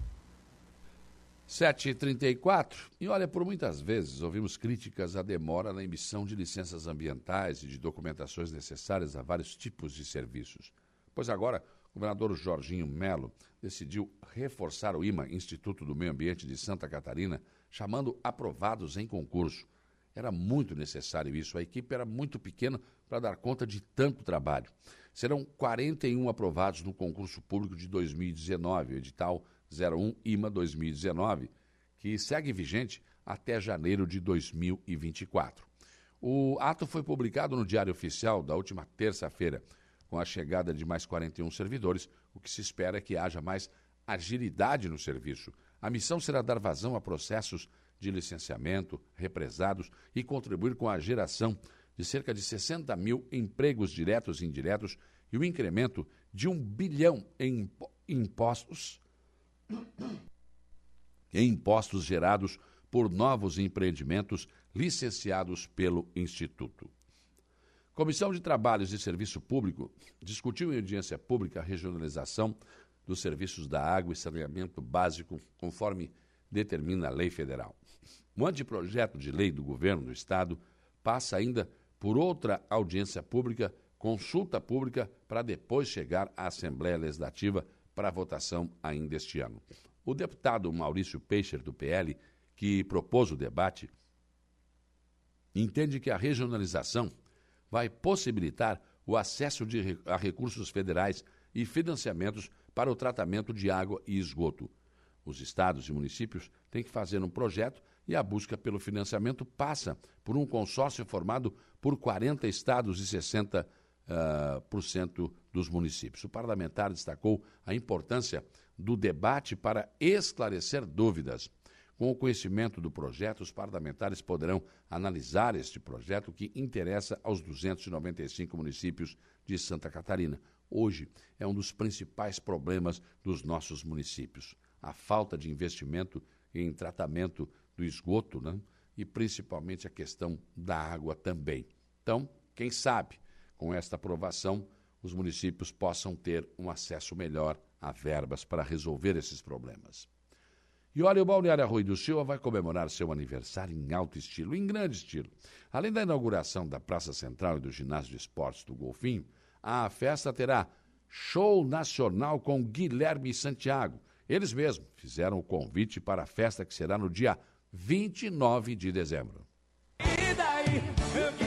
7h34. E olha, por muitas vezes ouvimos críticas à demora na emissão de licenças ambientais e de documentações necessárias a vários tipos de serviços. Pois agora, o governador Jorginho Melo decidiu reforçar o IMA, Instituto do Meio Ambiente de Santa Catarina, chamando aprovados em concurso. Era muito necessário isso, a equipe era muito pequena para dar conta de tanto trabalho. Serão 41 aprovados no concurso público de 2019, o edital 01 IMA 2019, que segue vigente até janeiro de 2024. O ato foi publicado no Diário Oficial da última terça-feira. Com a chegada de mais 41 servidores, o que se espera é que haja mais agilidade no serviço. A missão será dar vazão a processos de licenciamento represados e contribuir com a geração de cerca de 60 mil empregos diretos e indiretos e o incremento de um bilhão em impostos em impostos gerados por novos empreendimentos licenciados pelo Instituto. Comissão de Trabalhos e Serviço Público discutiu em audiência pública a regionalização dos serviços da água e saneamento básico, conforme determina a lei federal. O anteprojeto de lei do governo do Estado passa ainda por outra audiência pública, consulta pública, para depois chegar à Assembleia Legislativa para votação ainda este ano. O deputado Maurício Peixer, do PL, que propôs o debate, entende que a regionalização vai possibilitar o acesso de, a recursos federais e financiamentos para o tratamento de água e esgoto. Os estados e municípios têm que fazer um projeto e a busca pelo financiamento passa por um consórcio formado por 40 estados e 60% uh, ah, por cento dos municípios. O parlamentar destacou a importância do debate para esclarecer dúvidas. Com o conhecimento do projeto, os parlamentares poderão analisar este projeto que interessa aos 295 municípios de Santa Catarina. Hoje é um dos principais problemas dos nossos municípios. A falta de investimento em tratamento do esgoto, né? e principalmente a questão da água também. Então, quem sabe, com esta aprovação, os municípios possam ter um acesso melhor a verbas para resolver esses problemas. E olha, o Balneário Arroio do Silva vai comemorar seu aniversário em alto estilo, em grande estilo. Além da inauguração da Praça Central e do Ginásio de Esportes do Golfinho, a festa terá show nacional com Guilherme Santiago. Eles mesmos fizeram o convite para a festa que será no dia 29 de dezembro. E daí, eu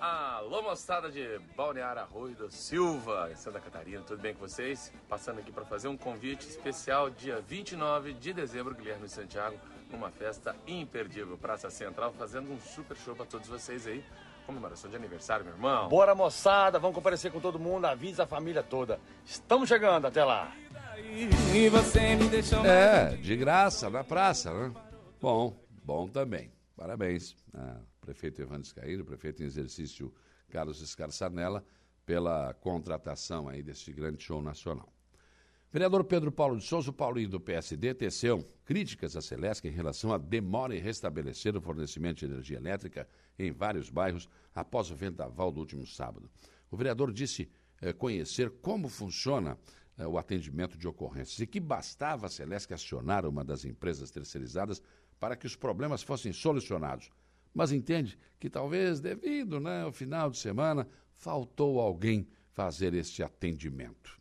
Alô, moçada de Balneário Arroio do Silva, em Santa Catarina, tudo bem com vocês? Passando aqui para fazer um convite especial, dia 29 de dezembro, Guilherme Santiago, numa festa imperdível, Praça Central, fazendo um super show para todos vocês aí comemoração de aniversário, meu irmão. Bora, moçada, vamos comparecer com todo mundo, avisa a família toda. Estamos chegando, até lá. E você me deixou... É, de graça, na praça, né? Bom, bom também. Parabéns, né? Prefeito Evandro Scaíro, prefeito em exercício Carlos Escarçanella, pela contratação aí desse grande show nacional. Vereador Pedro Paulo de Souza, Paulinho do PSD, teceu críticas à Celesc em relação à demora em restabelecer o fornecimento de energia elétrica em vários bairros após o vendaval do último sábado. O vereador disse eh, conhecer como funciona eh, o atendimento de ocorrências e que bastava a Celesc acionar uma das empresas terceirizadas para que os problemas fossem solucionados. Mas entende que talvez, devido né, ao final de semana, faltou alguém fazer este atendimento.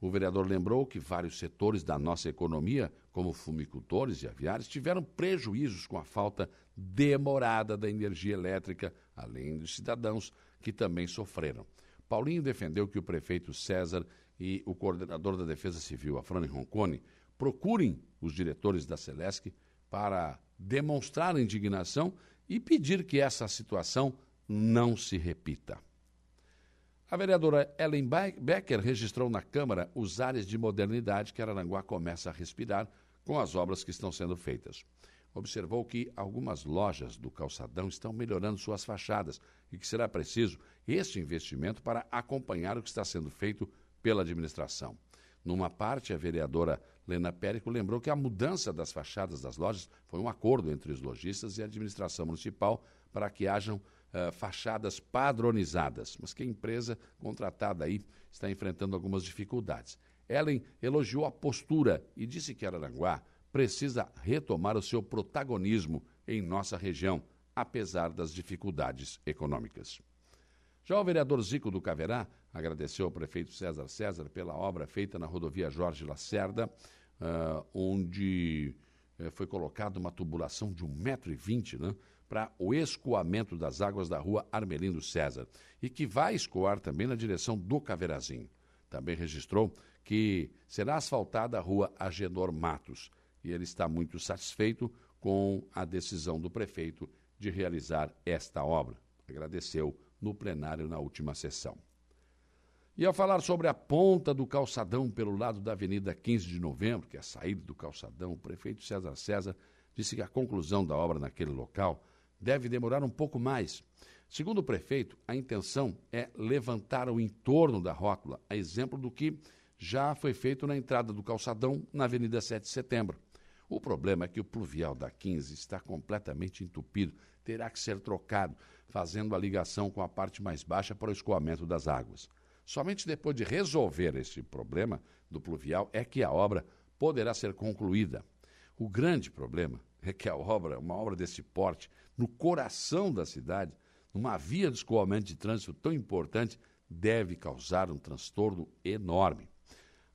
O vereador lembrou que vários setores da nossa economia, como fumicultores e aviários, tiveram prejuízos com a falta demorada da energia elétrica, além dos cidadãos que também sofreram. Paulinho defendeu que o prefeito César e o coordenador da Defesa Civil, Afrani Roncone, procurem os diretores da Celesc para demonstrar indignação e pedir que essa situação não se repita. A vereadora Ellen Becker registrou na Câmara os áreas de modernidade que Araranguá começa a respirar com as obras que estão sendo feitas. Observou que algumas lojas do calçadão estão melhorando suas fachadas e que será preciso este investimento para acompanhar o que está sendo feito pela administração. Numa parte, a vereadora Lena Périco lembrou que a mudança das fachadas das lojas foi um acordo entre os lojistas e a administração municipal para que hajam uh, fachadas padronizadas, mas que a empresa contratada aí está enfrentando algumas dificuldades. Ellen elogiou a postura e disse que Araranguá precisa retomar o seu protagonismo em nossa região, apesar das dificuldades econômicas. Já o vereador Zico do Caverá agradeceu ao prefeito César César pela obra feita na rodovia Jorge Lacerda, uh, onde uh, foi colocada uma tubulação de 1,20m, né? para o escoamento das águas da rua Armelindo César e que vai escoar também na direção do Caveirazinho. Também registrou que será asfaltada a rua Agenor Matos e ele está muito satisfeito com a decisão do prefeito de realizar esta obra. Agradeceu no plenário na última sessão. E ao falar sobre a ponta do calçadão pelo lado da Avenida 15 de Novembro, que é a saída do calçadão, o prefeito César César disse que a conclusão da obra naquele local deve demorar um pouco mais. Segundo o prefeito, a intenção é levantar o entorno da rótula, a exemplo do que já foi feito na entrada do calçadão na Avenida 7 de Setembro. O problema é que o pluvial da 15 está completamente entupido, terá que ser trocado, fazendo a ligação com a parte mais baixa para o escoamento das águas. Somente depois de resolver esse problema do pluvial é que a obra poderá ser concluída. O grande problema é que a obra, uma obra desse porte, no coração da cidade, numa via de escoamento de trânsito tão importante, deve causar um transtorno enorme.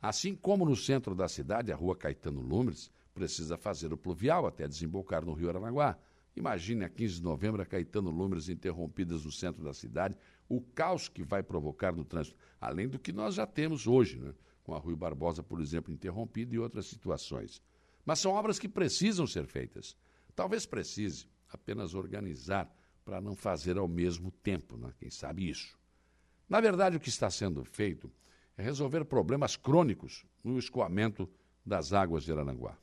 Assim como no centro da cidade, a rua Caetano Lumes precisa fazer o pluvial até desembocar no rio Aranaguá. Imagine a 15 de novembro a Caetano Lumes interrompidas no centro da cidade, o caos que vai provocar no trânsito, além do que nós já temos hoje, né? com a Rui Barbosa, por exemplo, interrompida e outras situações. Mas são obras que precisam ser feitas. Talvez precise apenas organizar para não fazer ao mesmo tempo, né? quem sabe isso. Na verdade, o que está sendo feito é resolver problemas crônicos no escoamento das águas de Arananguá.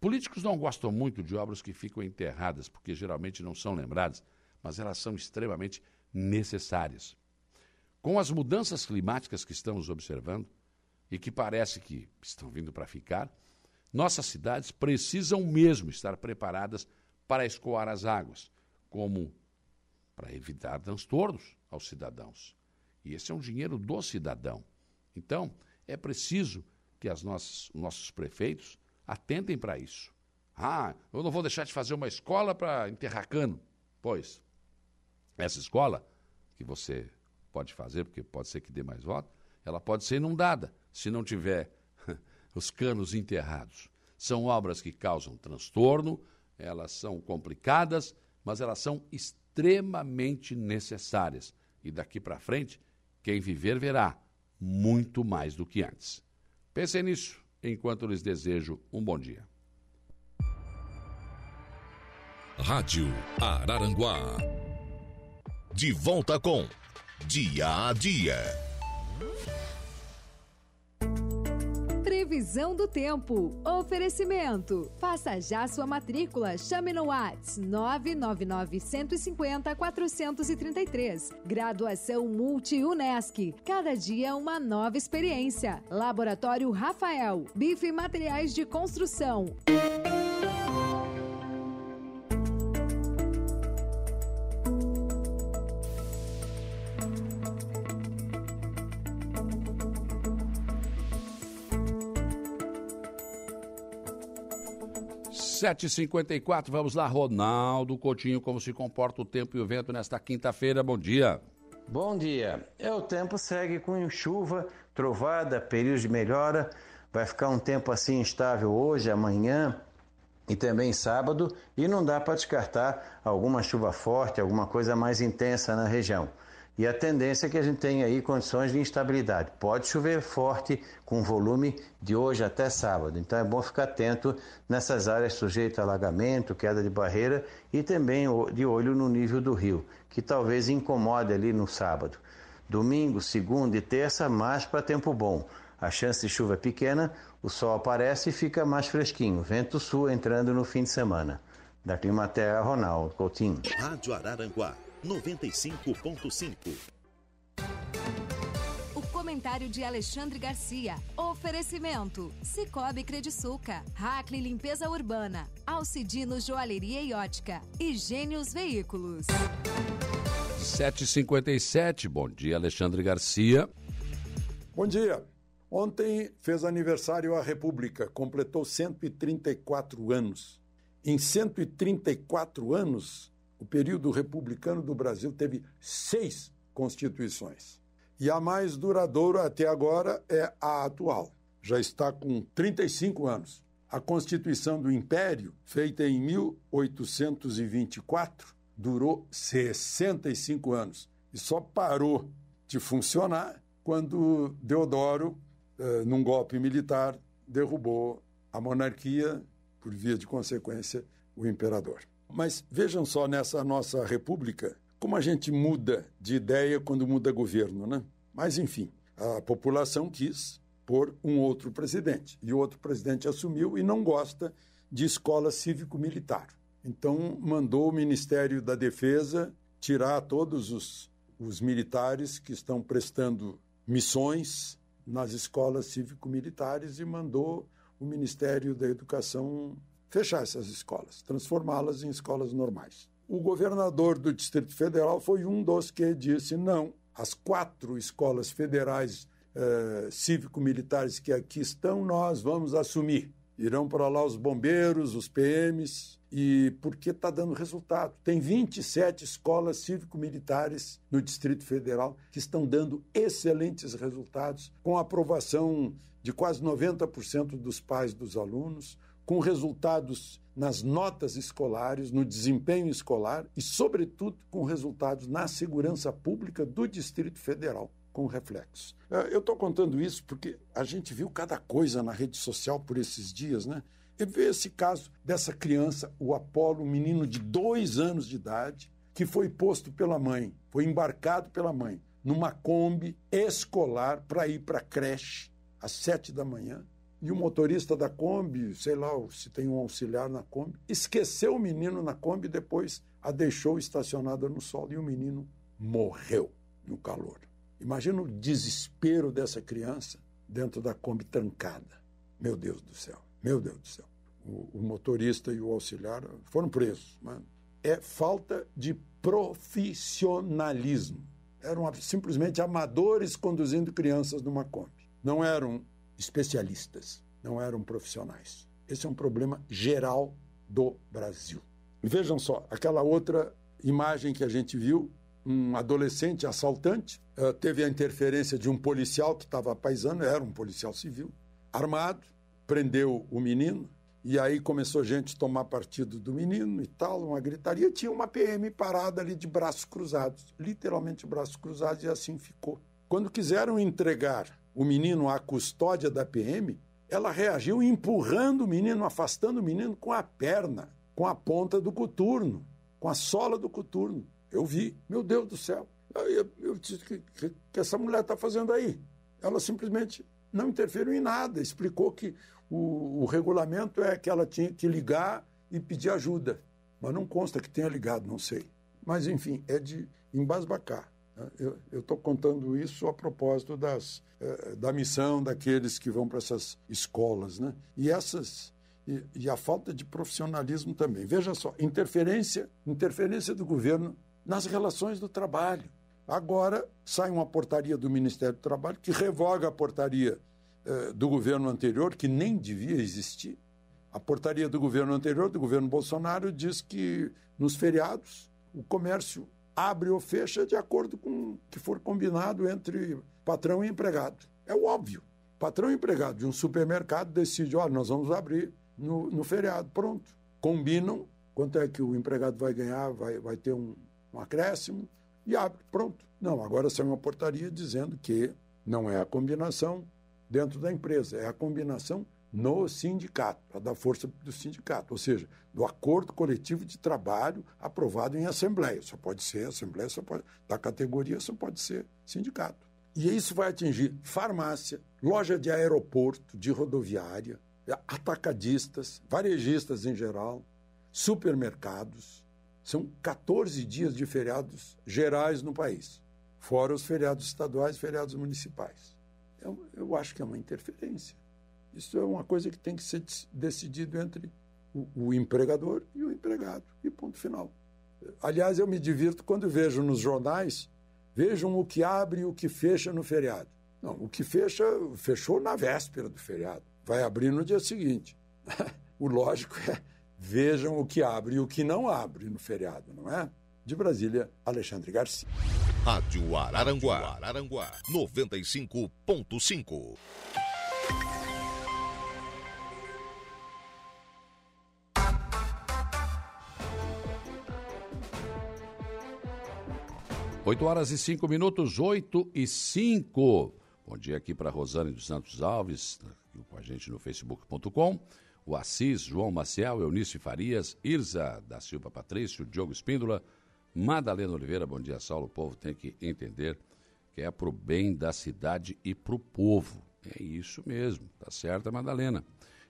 Políticos não gostam muito de obras que ficam enterradas, porque geralmente não são lembradas, mas elas são extremamente necessárias. Com as mudanças climáticas que estamos observando, e que parece que estão vindo para ficar, nossas cidades precisam mesmo estar preparadas para escoar as águas, como para evitar transtornos aos cidadãos. E esse é um dinheiro do cidadão. Então, é preciso que as nossas, os nossos prefeitos atentem para isso. Ah, eu não vou deixar de fazer uma escola para enterrar cano. Pois, essa escola, que você pode fazer, porque pode ser que dê mais voto, ela pode ser inundada se não tiver os canos enterrados. São obras que causam transtorno, elas são complicadas, mas elas são extremamente necessárias. E daqui para frente, quem viver verá muito mais do que antes. Pensem nisso enquanto lhes desejo um bom dia. Rádio Araranguá. De volta com Dia a Dia. Previsão do tempo. Oferecimento. Faça já sua matrícula. Chame no Whats 999 150 433. Graduação Multi-UNESC. Cada dia uma nova experiência. Laboratório Rafael. Bife Materiais de Construção. 7h54, vamos lá, Ronaldo Coutinho, como se comporta o tempo e o vento nesta quinta-feira? Bom dia. Bom dia. É, o tempo segue com chuva, trovada, período de melhora. Vai ficar um tempo assim instável hoje, amanhã e também sábado, e não dá para descartar alguma chuva forte, alguma coisa mais intensa na região. E a tendência é que a gente tenha aí condições de instabilidade. Pode chover forte com volume de hoje até sábado. Então é bom ficar atento nessas áreas sujeitas a alagamento, queda de barreira e também de olho no nível do rio, que talvez incomode ali no sábado. Domingo, segunda e terça, mais para tempo bom. A chance de chuva é pequena, o sol aparece e fica mais fresquinho. Vento sul entrando no fim de semana. Da Climaterra, Ronaldo Coutinho. Rádio Araranguá 95.5. O comentário de Alexandre Garcia. Oferecimento: Cicobi Crediçuca, Hackley Limpeza Urbana, Alcidino Joalheria e Ótica e Gênios Veículos. 7h57, bom dia, Alexandre Garcia. Bom dia. Ontem fez aniversário a República, completou 134 anos. Em 134 anos, o período republicano do Brasil teve seis constituições. E a mais duradoura até agora é a atual. Já está com 35 anos. A Constituição do Império, feita em 1824, durou 65 anos e só parou de funcionar quando Deodoro, eh, num golpe militar, derrubou a monarquia, por via de consequência, o imperador. Mas vejam só nessa nossa república como a gente muda de ideia quando muda governo, né? Mas enfim, a população quis pôr um outro presidente e o outro presidente assumiu e não gosta de escola cívico-militar. Então mandou o Ministério da Defesa tirar todos os, os militares que estão prestando missões nas escolas cívico-militares e mandou o Ministério da Educação fechar essas escolas, transformá-las em escolas normais. O governador do Distrito Federal foi um dos que disse não. As quatro escolas federais eh, cívico-militares que aqui estão, nós vamos assumir. Irão para lá os bombeiros, os PMs, e porque está dando resultado. Tem 27 escolas cívico-militares no Distrito Federal que estão dando excelentes resultados, com aprovação de quase 90% dos pais dos alunos, com resultados nas notas escolares, no desempenho escolar e, sobretudo, com resultados na segurança pública do Distrito Federal, com reflexos. É, eu estou contando isso porque a gente viu cada coisa na rede social por esses dias, né? E vê esse caso dessa criança, o Apolo, um menino de dois anos de idade, que foi posto pela mãe, foi embarcado pela mãe numa Kombi escolar para ir para a creche às sete da manhã e o motorista da Kombi, sei lá se tem um auxiliar na Kombi, esqueceu o menino na Kombi e depois a deixou estacionada no sol e o menino morreu no calor. Imagina o desespero dessa criança dentro da Kombi trancada. Meu Deus do céu, meu Deus do céu. O, o motorista e o auxiliar foram presos. Mano. É falta de profissionalismo. Eram simplesmente amadores conduzindo crianças numa Kombi. Não eram especialistas, não eram profissionais. Esse é um problema geral do Brasil. Vejam só, aquela outra imagem que a gente viu, um adolescente assaltante, uh, teve a interferência de um policial que estava paisando, era um policial civil, armado, prendeu o menino, e aí começou gente a tomar partido do menino e tal, uma gritaria. Tinha uma PM parada ali de braços cruzados, literalmente braços cruzados, e assim ficou. Quando quiseram entregar o menino à custódia da PM, ela reagiu empurrando o menino, afastando o menino com a perna, com a ponta do coturno, com a sola do coturno. Eu vi, meu Deus do céu. Eu, eu disse, que, que essa mulher está fazendo aí? Ela simplesmente não interferiu em nada, explicou que o, o regulamento é que ela tinha que ligar e pedir ajuda. Mas não consta que tenha ligado, não sei. Mas, enfim, é de embasbacar. Né? Eu estou contando isso a propósito das, eh, da missão daqueles que vão para essas escolas. Né? E, essas, e, e, a falta de profissionalismo também. Veja só, interferência, interferência do governo nas relações do trabalho. Agora sai uma portaria do Ministério do Trabalho que revoga a portaria eh, do governo anterior, que nem devia existir. A portaria do governo anterior, do governo Bolsonaro, diz que nos feriados o comércio abre ou fecha de acordo com o que for combinado entre patrão e empregado. É o óbvio. Patrão e empregado de um supermercado decide, olha, nós vamos abrir no, no feriado, pronto. Combinam quanto é que o empregado vai ganhar, vai, vai ter um, um acréscimo e abre, pronto. Não, agora sai uma portaria dizendo que não é a combinação dentro da empresa, é a combinação no sindicato, dar força do sindicato, ou seja, do acordo coletivo de trabalho aprovado em assembleia. Só pode ser assembleia, só pode, da categoria só pode ser sindicato. E isso vai atingir farmácia, loja de aeroporto, de rodoviária, atacadistas, varejistas em geral, supermercados. São 14 dias de feriados gerais no país, fora os feriados estaduais e feriados municipais. Eu, eu acho que é uma interferência. Isso é uma coisa que tem que ser decidido entre o, o empregador e o empregado. E ponto final. Aliás, eu me divirto quando vejo nos jornais, vejam o que abre e o que fecha no feriado. Não, o que fecha, fechou na véspera do feriado. Vai abrir no dia seguinte. o lógico é vejam o que abre e o que não abre no feriado, não é? De Brasília, Alexandre Garcia. Rádio Araranguá, Araranguá 95.5. 8 horas e 5 minutos, 8 e 5. Bom dia aqui para Rosane dos Santos Alves, com a gente no facebook.com. O Assis, João Maciel, Eunício Farias, Irza da Silva Patrício, Diogo Espíndola, Madalena Oliveira, bom dia, Saulo. O povo tem que entender que é pro bem da cidade e pro povo. É isso mesmo, tá certa, Madalena.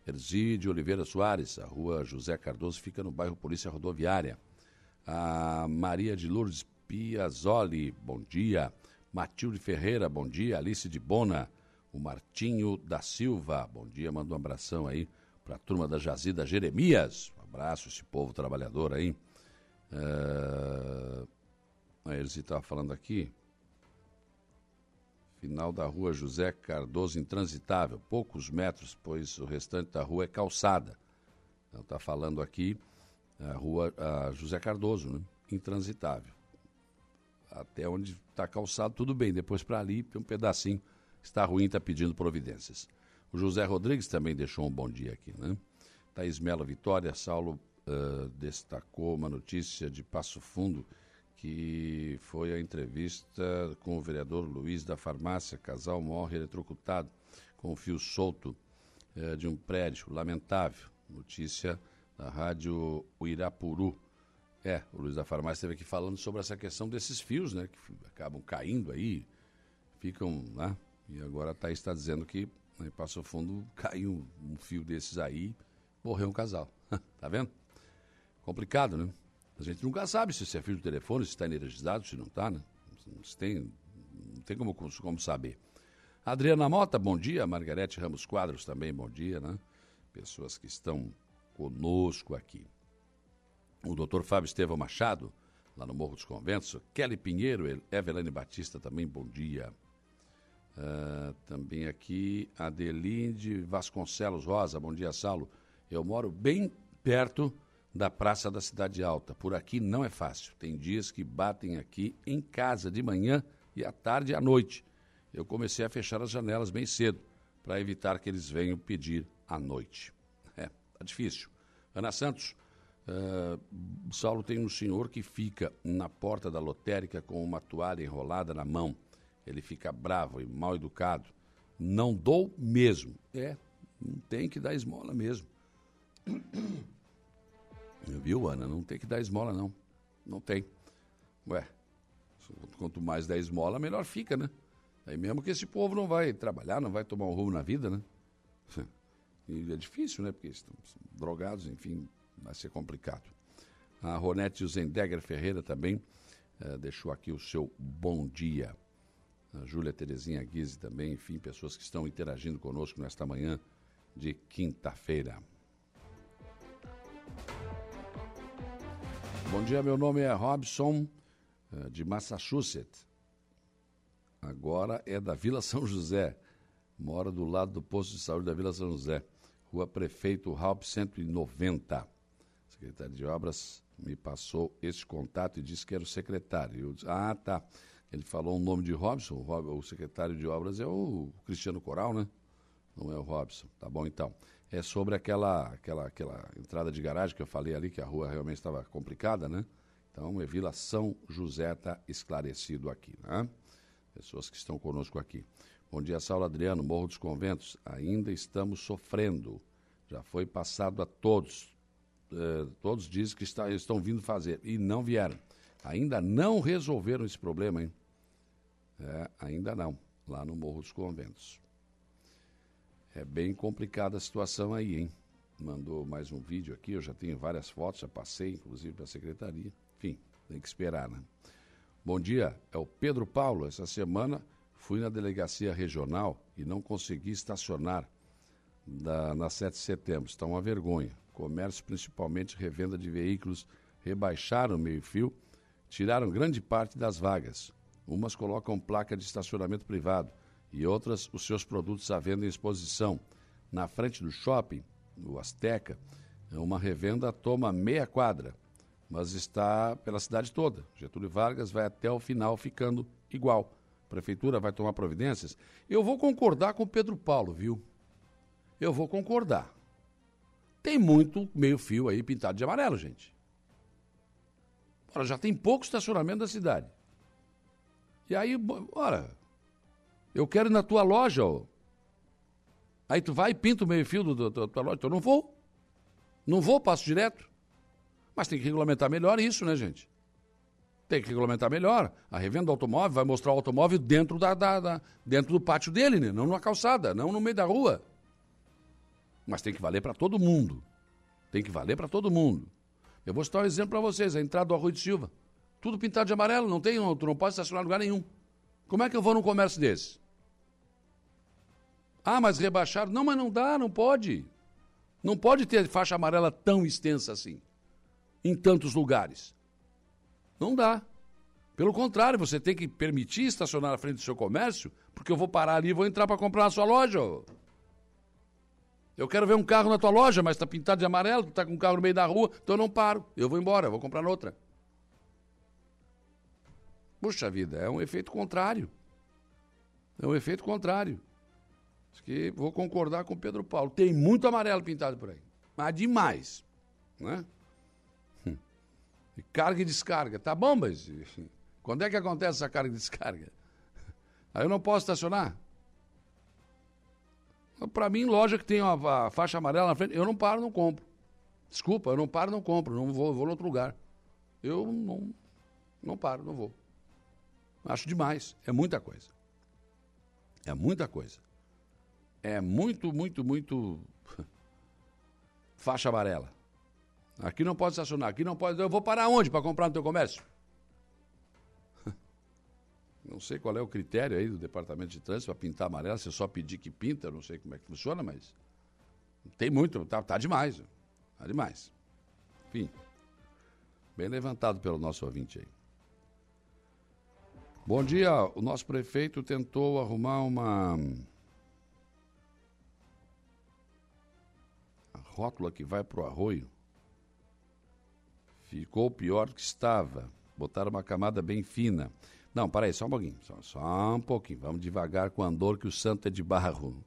Erzídio Oliveira Soares, a rua José Cardoso fica no bairro Polícia Rodoviária. A Maria de Lourdes Piazzoli, bom dia. Matilde Ferreira, bom dia. Alice de Bona, O Martinho da Silva, bom dia, manda um abração aí para a turma da Jazida Jeremias. Um abraço, esse povo trabalhador aí. Uh, eles estavam falando aqui. Final da rua José Cardoso intransitável, poucos metros, pois o restante da rua é calçada. Então está falando aqui a rua a José Cardoso, né? intransitável. Até onde está calçado, tudo bem. Depois para ali, tem um pedacinho está ruim, está pedindo providências. O José Rodrigues também deixou um bom dia aqui, né? Thaís Melo Vitória, Saulo uh, destacou uma notícia de Passo Fundo, que foi a entrevista com o vereador Luiz da farmácia. Casal morre eletrocutado com um fio solto uh, de um prédio. Lamentável. Notícia da rádio Uirapuru. É, o Luiz da farmácia esteve aqui falando sobre essa questão desses fios, né? Que acabam caindo aí, ficam, né? E agora a Thaís está dizendo que em Passo Fundo caiu um, fio desses aí, morreu um casal. tá vendo? Complicado, né? A gente nunca sabe se é fio de telefone, se está energizado, se não está, né? Se tem, não tem como, como saber. Adriana Mota, bom dia. Margarete Ramos Quadros também, bom dia, né? Pessoas que estão conosco aqui. O doutor Fábio Estevão Machado, lá no Morro dos Conventos. Kelly Pinheiro, Evelane Batista também, bom dia. Uh, também aqui, Adelinde Vasconcelos Rosa, bom dia, Saulo. Eu moro bem perto da Praça da Cidade Alta. Por aqui não é fácil. Tem dias que batem aqui em casa de manhã e à tarde e à noite. Eu comecei a fechar as janelas bem cedo para evitar que eles venham pedir à noite. É, tá difícil. Ana Santos, uh, Saulo tem um senhor que fica na porta da lotérica com uma toalha enrolada na mão ele fica bravo e mal educado. Não dou mesmo. É, não tem que dar esmola mesmo. Viu, Ana? Não tem que dar esmola, não. Não tem. Ué, quanto mais der esmola, melhor fica, né? Aí mesmo que esse povo não vai trabalhar, não vai tomar um rumo na vida, né? E é difícil, né? Porque estão drogados, enfim, vai ser complicado. A Ronete Zendegger Ferreira também uh, deixou aqui o seu bom dia a Júlia Terezinha Guise também, enfim, pessoas que estão interagindo conosco nesta manhã de quinta-feira. Bom dia, meu nome é Robson, eh, de Massachusetts. Agora é da Vila São José. Mora do lado do posto de saúde da Vila São José. Rua Prefeito Ralp 190. Secretário de Obras me passou esse contato e disse que era o secretário. Eu disse, ah, tá. Ele falou o nome de Robson, o, secretário de obras é o Cristiano Coral, né? Não é o Robson. Tá bom, então. É sobre aquela, aquela, aquela entrada de garagem que eu falei ali, que a rua realmente estava complicada, né? Então, é Vila São José, está esclarecido aqui, né? Pessoas que estão conosco aqui. Bom dia, Saulo Adriano, Morro dos Conventos. Ainda estamos sofrendo. Já foi passado a todos. Eh, todos dizem que está, estão vindo fazer e não vieram. Ainda não resolveram esse problema, hein? É, ainda não, lá no Morro dos Conventos. É bem complicada a situação aí, hein? Mandou mais um vídeo aqui, eu já tenho várias fotos, já passei, inclusive, para a secretaria. Enfim, tem que esperar, né? Bom dia, é o Pedro Paulo. Essa semana fui na delegacia regional e não consegui estacionar da, na 7 de setembro. Está uma vergonha. Comércio, principalmente revenda de veículos, rebaixaram o meio-fio, tiraram grande parte das vagas. Umas colocam placa de estacionamento privado e outras os seus produtos à venda em exposição. Na frente do shopping, o Azteca, uma revenda toma meia quadra, mas está pela cidade toda. Getúlio Vargas vai até o final ficando igual. A prefeitura vai tomar providências. Eu vou concordar com Pedro Paulo, viu? Eu vou concordar. Tem muito meio-fio aí pintado de amarelo, gente. Ora, já tem pouco estacionamento da cidade. E aí, ora, eu quero ir na tua loja, ó. Aí tu vai e pinta o meio-fio da tua loja. Então eu não vou. Não vou, passo direto. Mas tem que regulamentar melhor isso, né, gente? Tem que regulamentar melhor. A revenda do automóvel vai mostrar o automóvel dentro, da, da, da, dentro do pátio dele, né? Não na calçada, não no meio da rua. Mas tem que valer para todo mundo. Tem que valer para todo mundo. Eu vou citar um exemplo para vocês: a entrada do Arroio de Silva. Tudo pintado de amarelo, não tem, tu não pode estacionar em lugar nenhum. Como é que eu vou num comércio desse? Ah, mas rebaixaram. Não, mas não dá, não pode. Não pode ter faixa amarela tão extensa assim, em tantos lugares. Não dá. Pelo contrário, você tem que permitir estacionar na frente do seu comércio, porque eu vou parar ali e vou entrar para comprar na sua loja. Eu quero ver um carro na tua loja, mas está pintado de amarelo, tu está com um carro no meio da rua, então eu não paro. Eu vou embora, vou comprar outra. Puxa vida, é um efeito contrário. É um efeito contrário. Acho que vou concordar com o Pedro Paulo. Tem muito amarelo pintado por aí. Mas demais. Né? E carga e descarga. Tá bom, mas quando é que acontece essa carga e descarga? Aí eu não posso estacionar. Para mim, loja que tem uma, faixa amarela na frente, eu não paro, não compro. Desculpa, eu não paro, não compro. Não vou, vou em outro lugar. Eu não, não paro, não vou. Acho demais. É muita coisa. É muita coisa. É muito, muito, muito faixa amarela. Aqui não pode estacionar, aqui não pode. Eu vou parar onde para comprar no teu comércio? Não sei qual é o critério aí do departamento de trânsito para pintar amarela, se é só pedir que pinta, não sei como é que funciona, mas tem muito, tá, tá demais. Tá demais. Enfim. Bem levantado pelo nosso ouvinte aí. Bom dia. O nosso prefeito tentou arrumar uma. A rótula que vai para o arroio. Ficou pior do que estava. Botaram uma camada bem fina. Não, para aí, só um pouquinho. Só, só um pouquinho. Vamos devagar com o andor que o santo é de barro.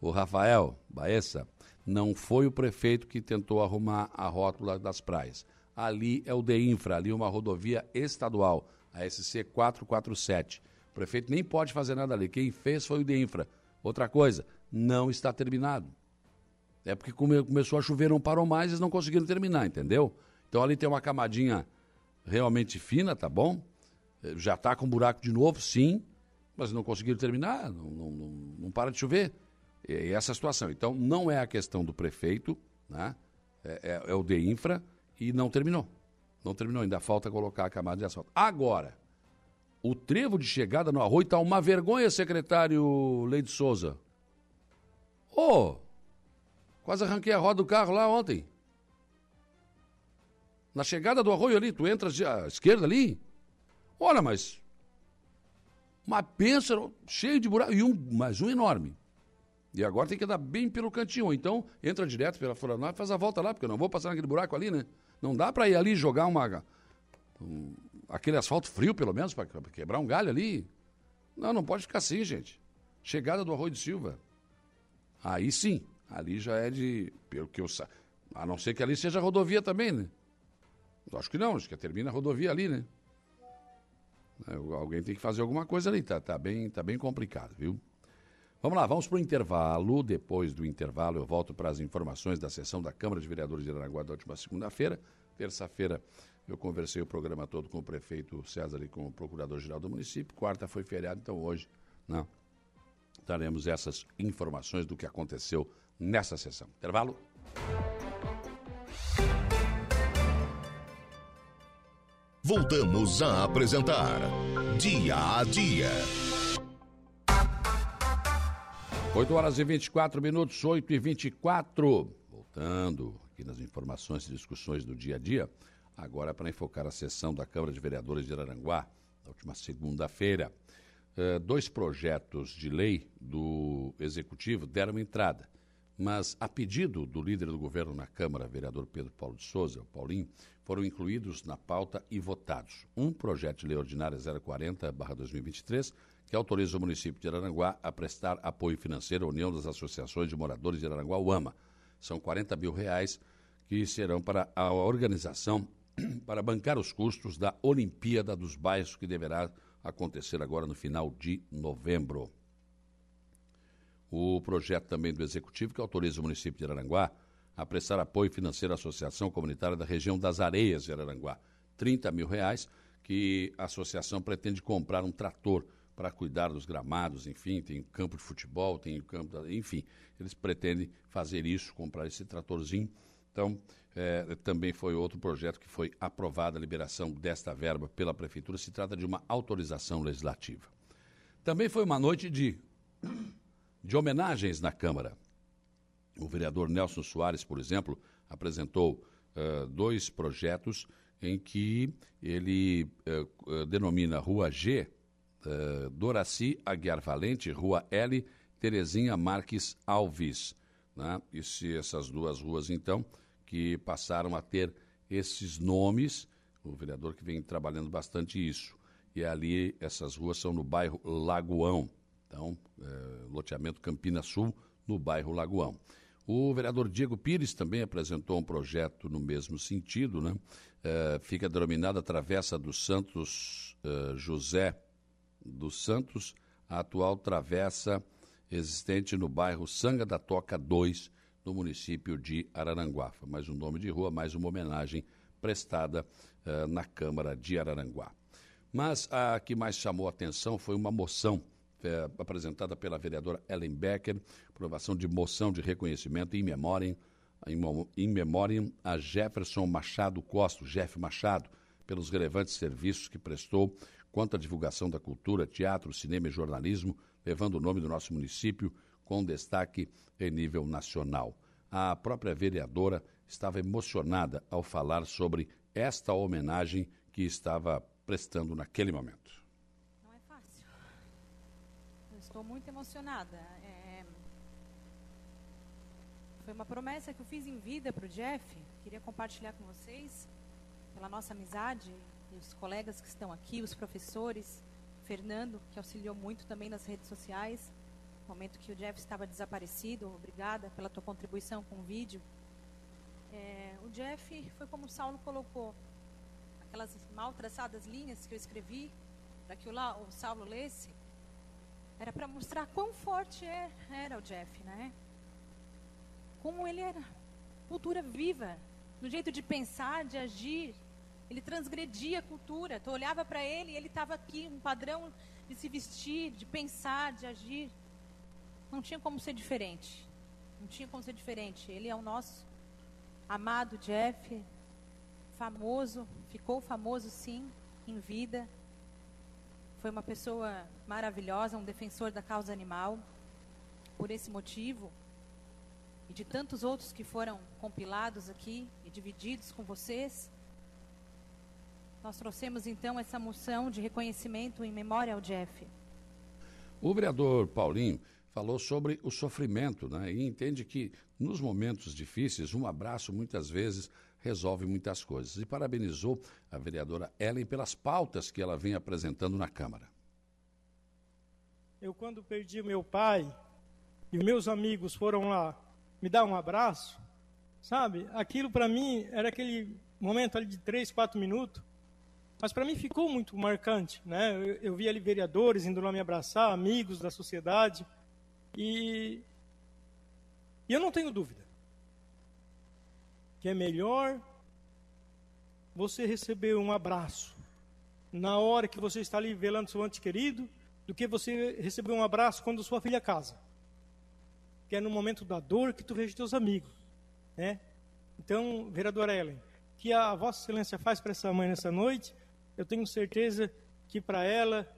O Rafael Baessa não foi o prefeito que tentou arrumar a rótula das praias. Ali é o DEINFRA, ali é uma rodovia estadual a SC 447. O prefeito nem pode fazer nada ali. Quem fez foi o de infra. Outra coisa, não está terminado. É porque come, começou a chover, não parou mais, eles não conseguiram terminar, entendeu? Então ali tem uma camadinha realmente fina, tá bom? Eh, já está com buraco de novo, sim, mas não conseguiram terminar, não, não, não, não para de chover. E essa situação. Então não é a questão do prefeito, né? é, é, é o de infra e não terminou. Não terminou, ainda falta colocar a camada de asfalto. Agora, o trevo de chegada no arroio está uma vergonha, secretário Leite Souza. Ô, oh, quase arranquei a roda do carro lá ontem. Na chegada do arroio ali, tu entras à esquerda ali. Olha, mas. Uma pensa cheio de buraco. E um, mais um enorme. E agora tem que andar bem pelo cantinho. Então, entra direto pela Florianópolis e faz a volta lá, porque eu não vou passar naquele buraco ali, né? Não dá para ir ali jogar uma. Um, aquele asfalto frio, pelo menos, para quebrar um galho ali. Não, não pode ficar assim, gente. Chegada do Arroio de Silva. Aí sim, ali já é de. Pelo que eu A não ser que ali seja rodovia também, né? Eu acho que não, acho que termina a rodovia ali, né? É, alguém tem que fazer alguma coisa ali, tá, tá, bem, tá bem complicado, viu? Vamos lá, vamos para o intervalo. Depois do intervalo, eu volto para as informações da sessão da Câmara de Vereadores de Aranaguá da última segunda-feira. Terça-feira, eu conversei o programa todo com o prefeito César e com o procurador-geral do município. Quarta foi feriado, então hoje não, daremos essas informações do que aconteceu nessa sessão. Intervalo. Voltamos a apresentar Dia a Dia. 8 horas e 24 minutos, 8 e 24. Voltando aqui nas informações e discussões do dia a dia, agora para enfocar a sessão da Câmara de Vereadores de Araranguá, na última segunda-feira. Uh, dois projetos de lei do Executivo deram entrada, mas a pedido do líder do governo na Câmara, vereador Pedro Paulo de Souza, o Paulinho, foram incluídos na pauta e votados. Um projeto de lei ordinária 040-2023 que autoriza o município de Araranguá a prestar apoio financeiro à União das Associações de Moradores de Araranguá, UAMA. São 40 mil reais que serão para a organização para bancar os custos da Olimpíada dos Bairros, que deverá acontecer agora no final de novembro. O projeto também do Executivo que autoriza o município de Araranguá a prestar apoio financeiro à Associação Comunitária da Região das Areias de Araranguá. 30 mil reais que a associação pretende comprar um trator para cuidar dos gramados, enfim, tem campo de futebol, tem campo, enfim, eles pretendem fazer isso, comprar esse tratorzinho. Então, é, também foi outro projeto que foi aprovada a liberação desta verba pela prefeitura. Se trata de uma autorização legislativa. Também foi uma noite de de homenagens na Câmara. O vereador Nelson Soares, por exemplo, apresentou uh, dois projetos em que ele uh, denomina Rua G, uh, Doraci Aguiar Valente, Rua L, Terezinha Marques Alves. Né? E se essas duas ruas, então, que passaram a ter esses nomes, o vereador que vem trabalhando bastante isso. E ali, essas ruas são no bairro Lagoão. Então, loteamento Campina Sul, no bairro Lagoão. O vereador Diego Pires também apresentou um projeto no mesmo sentido, né? É, fica denominada Travessa dos Santos é, José dos Santos, a atual travessa existente no bairro Sanga da Toca 2, no município de Araranguá. Mais um nome de rua, mais uma homenagem prestada uh, na Câmara de Araranguá. Mas a que mais chamou a atenção foi uma moção é, apresentada pela vereadora Ellen Becker, aprovação de moção de reconhecimento em memória, em, memória a Jefferson Machado Costa, Jeff Machado, pelos relevantes serviços que prestou quanto à divulgação da cultura, teatro, cinema e jornalismo, levando o nome do nosso município com destaque em nível nacional. A própria vereadora estava emocionada ao falar sobre esta homenagem que estava prestando naquele momento. Estou muito emocionada. É... Foi uma promessa que eu fiz em vida para o Jeff. Queria compartilhar com vocês, pela nossa amizade, e os colegas que estão aqui, os professores, Fernando, que auxiliou muito também nas redes sociais, no momento que o Jeff estava desaparecido. Obrigada pela tua contribuição com o vídeo. É, o Jeff foi como o Saulo colocou, aquelas mal traçadas linhas que eu escrevi para que o, Saulo lesse era para mostrar quão forte é, era o Jeff, né? Como ele era cultura viva, no jeito de pensar, de agir. Ele transgredia a cultura. Tu olhava para ele e ele estava aqui, um padrão de se vestir, de pensar, de agir. Não tinha como ser diferente. Não tinha como ser diferente. Ele é o nosso amado Jeff, famoso, ficou famoso sim, em vida, foi uma pessoa maravilhosa, um defensor da causa animal. Por esse motivo, e de tantos outros que foram compilados aqui e divididos com vocês, nós trouxemos então essa moção de reconhecimento em memória ao Jeff. O vereador Paulinho falou sobre o sofrimento, né? E entende que nos momentos difíceis, um abraço muitas vezes resolve muitas coisas. E parabenizou a vereadora Ellen pelas pautas que ela vem apresentando na Câmara. Eu, quando perdi meu pai e meus amigos foram lá me dar um abraço, sabe? Aquilo para mim era aquele momento ali de três, quatro minutos, mas para mim ficou muito marcante, né? Eu, eu vi ali vereadores indo lá me abraçar, amigos da sociedade, e, e eu não tenho dúvida que é melhor você receber um abraço na hora que você está ali velando seu ente querido, do que você receber um abraço quando sua filha casa. Que é no momento da dor que tu veja teus amigos, né? Então, vereadora Ellen, que a Vossa Excelência faz para essa mãe nessa noite, eu tenho certeza que para ela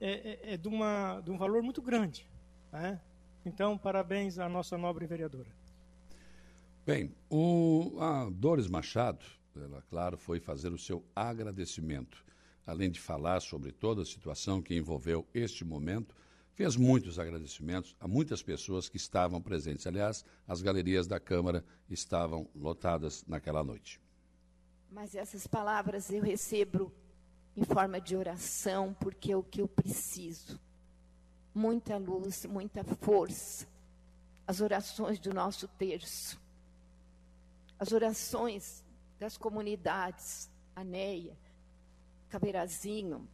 é, é, é, de, uma, de um valor muito grande. Né? Então, parabéns à nossa nobre vereadora. Bem, o, a Doris Machado, ela, claro, foi fazer o seu agradecimento. Além de falar sobre toda a situação que envolveu este momento, fez muitos agradecimentos a muitas pessoas que estavam presentes. Aliás, as galerias da Câmara estavam lotadas naquela noite. Mas essas palavras eu recebo em forma de oração, porque é o que eu preciso. Muita luz, muita força. As orações do nosso terço as orações das comunidades, a Neia, Caveirazinho,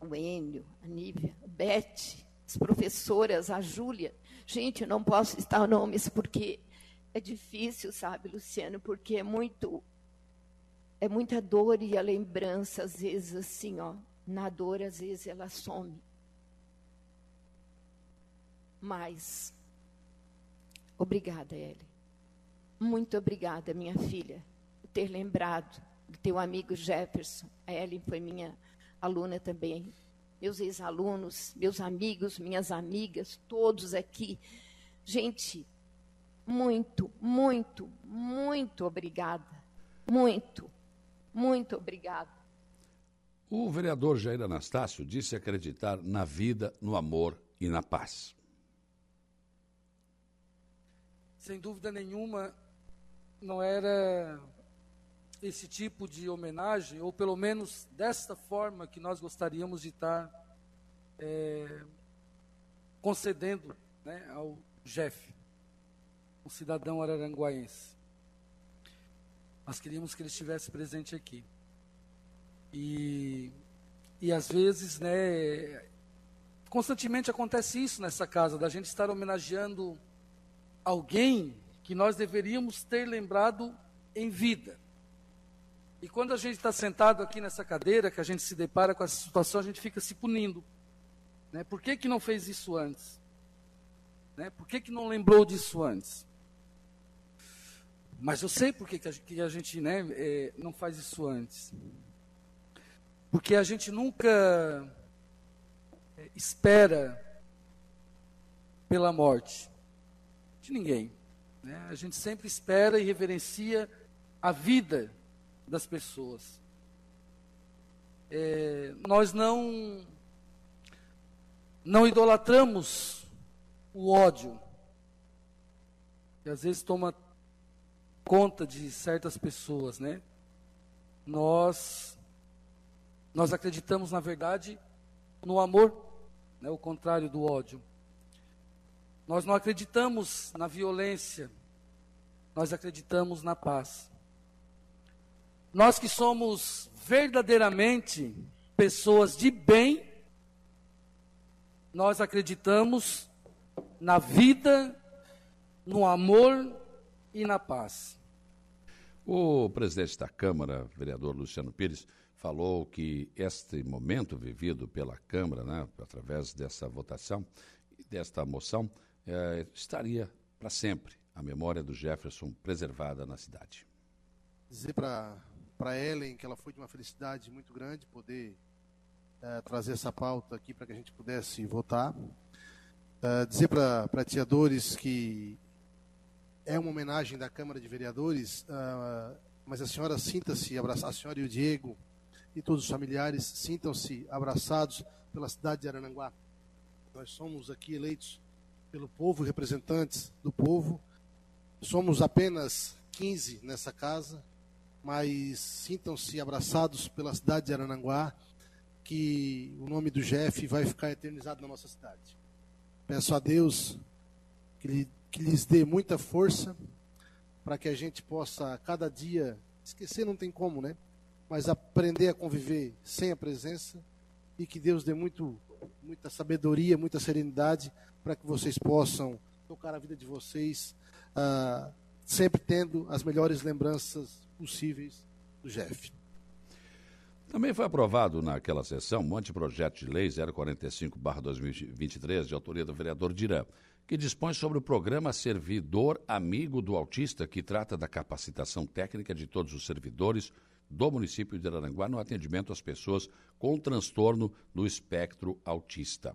o Enio, a Nívia, a Beth, as professoras, a Júlia. Gente, não posso citar nomes porque é difícil, sabe, Luciano, porque é muito é muita dor e a lembrança às vezes assim, ó, na dor às vezes ela some. Mas obrigada, Ellen. Muito obrigada, minha filha, por ter lembrado do teu amigo Jefferson. A Ellen foi minha aluna também meus ex-alunos, meus amigos, minhas amigas, todos aqui. Gente, muito, muito, muito obrigada. Muito, muito obrigada. O vereador Jair Anastácio disse acreditar na vida, no amor e na paz. Sem dúvida nenhuma, não era esse tipo de homenagem, ou pelo menos desta forma que nós gostaríamos de estar é, concedendo né, ao Jeff, um cidadão araranguaense. Nós queríamos que ele estivesse presente aqui. E, e às vezes, né, constantemente acontece isso nessa casa, da gente estar homenageando alguém que nós deveríamos ter lembrado em vida. E quando a gente está sentado aqui nessa cadeira, que a gente se depara com essa situação, a gente fica se punindo. Né? Por que, que não fez isso antes? Né? Por que, que não lembrou disso antes? Mas eu sei por que, que a, gente né, é, não faz isso antes. Porque a gente nunca é, espera pela morte de ninguém. Né? A gente sempre espera e reverencia a vida das pessoas. É, nós não não idolatramos o ódio que às vezes toma conta de certas pessoas, né? Nós nós acreditamos na verdade no amor, né? O contrário do ódio. Nós não acreditamos na violência, nós acreditamos na paz. Nós que somos verdadeiramente pessoas de bem, nós acreditamos na vida, no amor e na paz. O presidente da Câmara, vereador Luciano Pires, falou que este momento vivido pela Câmara, né, através dessa votação, desta moção, eh, estaria para sempre a memória do Jefferson preservada na cidade. Dizer para Ellen que ela foi de uma felicidade muito grande poder eh, trazer essa pauta aqui para que a gente pudesse votar. Uh, dizer para a Tia Dores que é uma homenagem da Câmara de Vereadores, uh, mas a senhora sinta-se abraçada, a senhora e o Diego e todos os familiares sintam-se abraçados pela cidade de Arananguá. Nós somos aqui eleitos pelo povo, representantes do povo. Somos apenas 15 nessa casa, mas sintam-se abraçados pela cidade de Arananguá, que o nome do Jeff vai ficar eternizado na nossa cidade. Peço a Deus que, lhe, que lhes dê muita força para que a gente possa cada dia esquecer não tem como, né? Mas aprender a conviver sem a presença e que Deus dê muito muita sabedoria, muita serenidade para que vocês possam tocar a vida de vocês, uh, sempre tendo as melhores lembranças possíveis do Jeff. Também foi aprovado naquela sessão um anteprojeto de lei 045-2023, de autoria do vereador Dirã, que dispõe sobre o programa Servidor Amigo do Autista, que trata da capacitação técnica de todos os servidores do município de Aranguá no atendimento às pessoas com transtorno no espectro autista.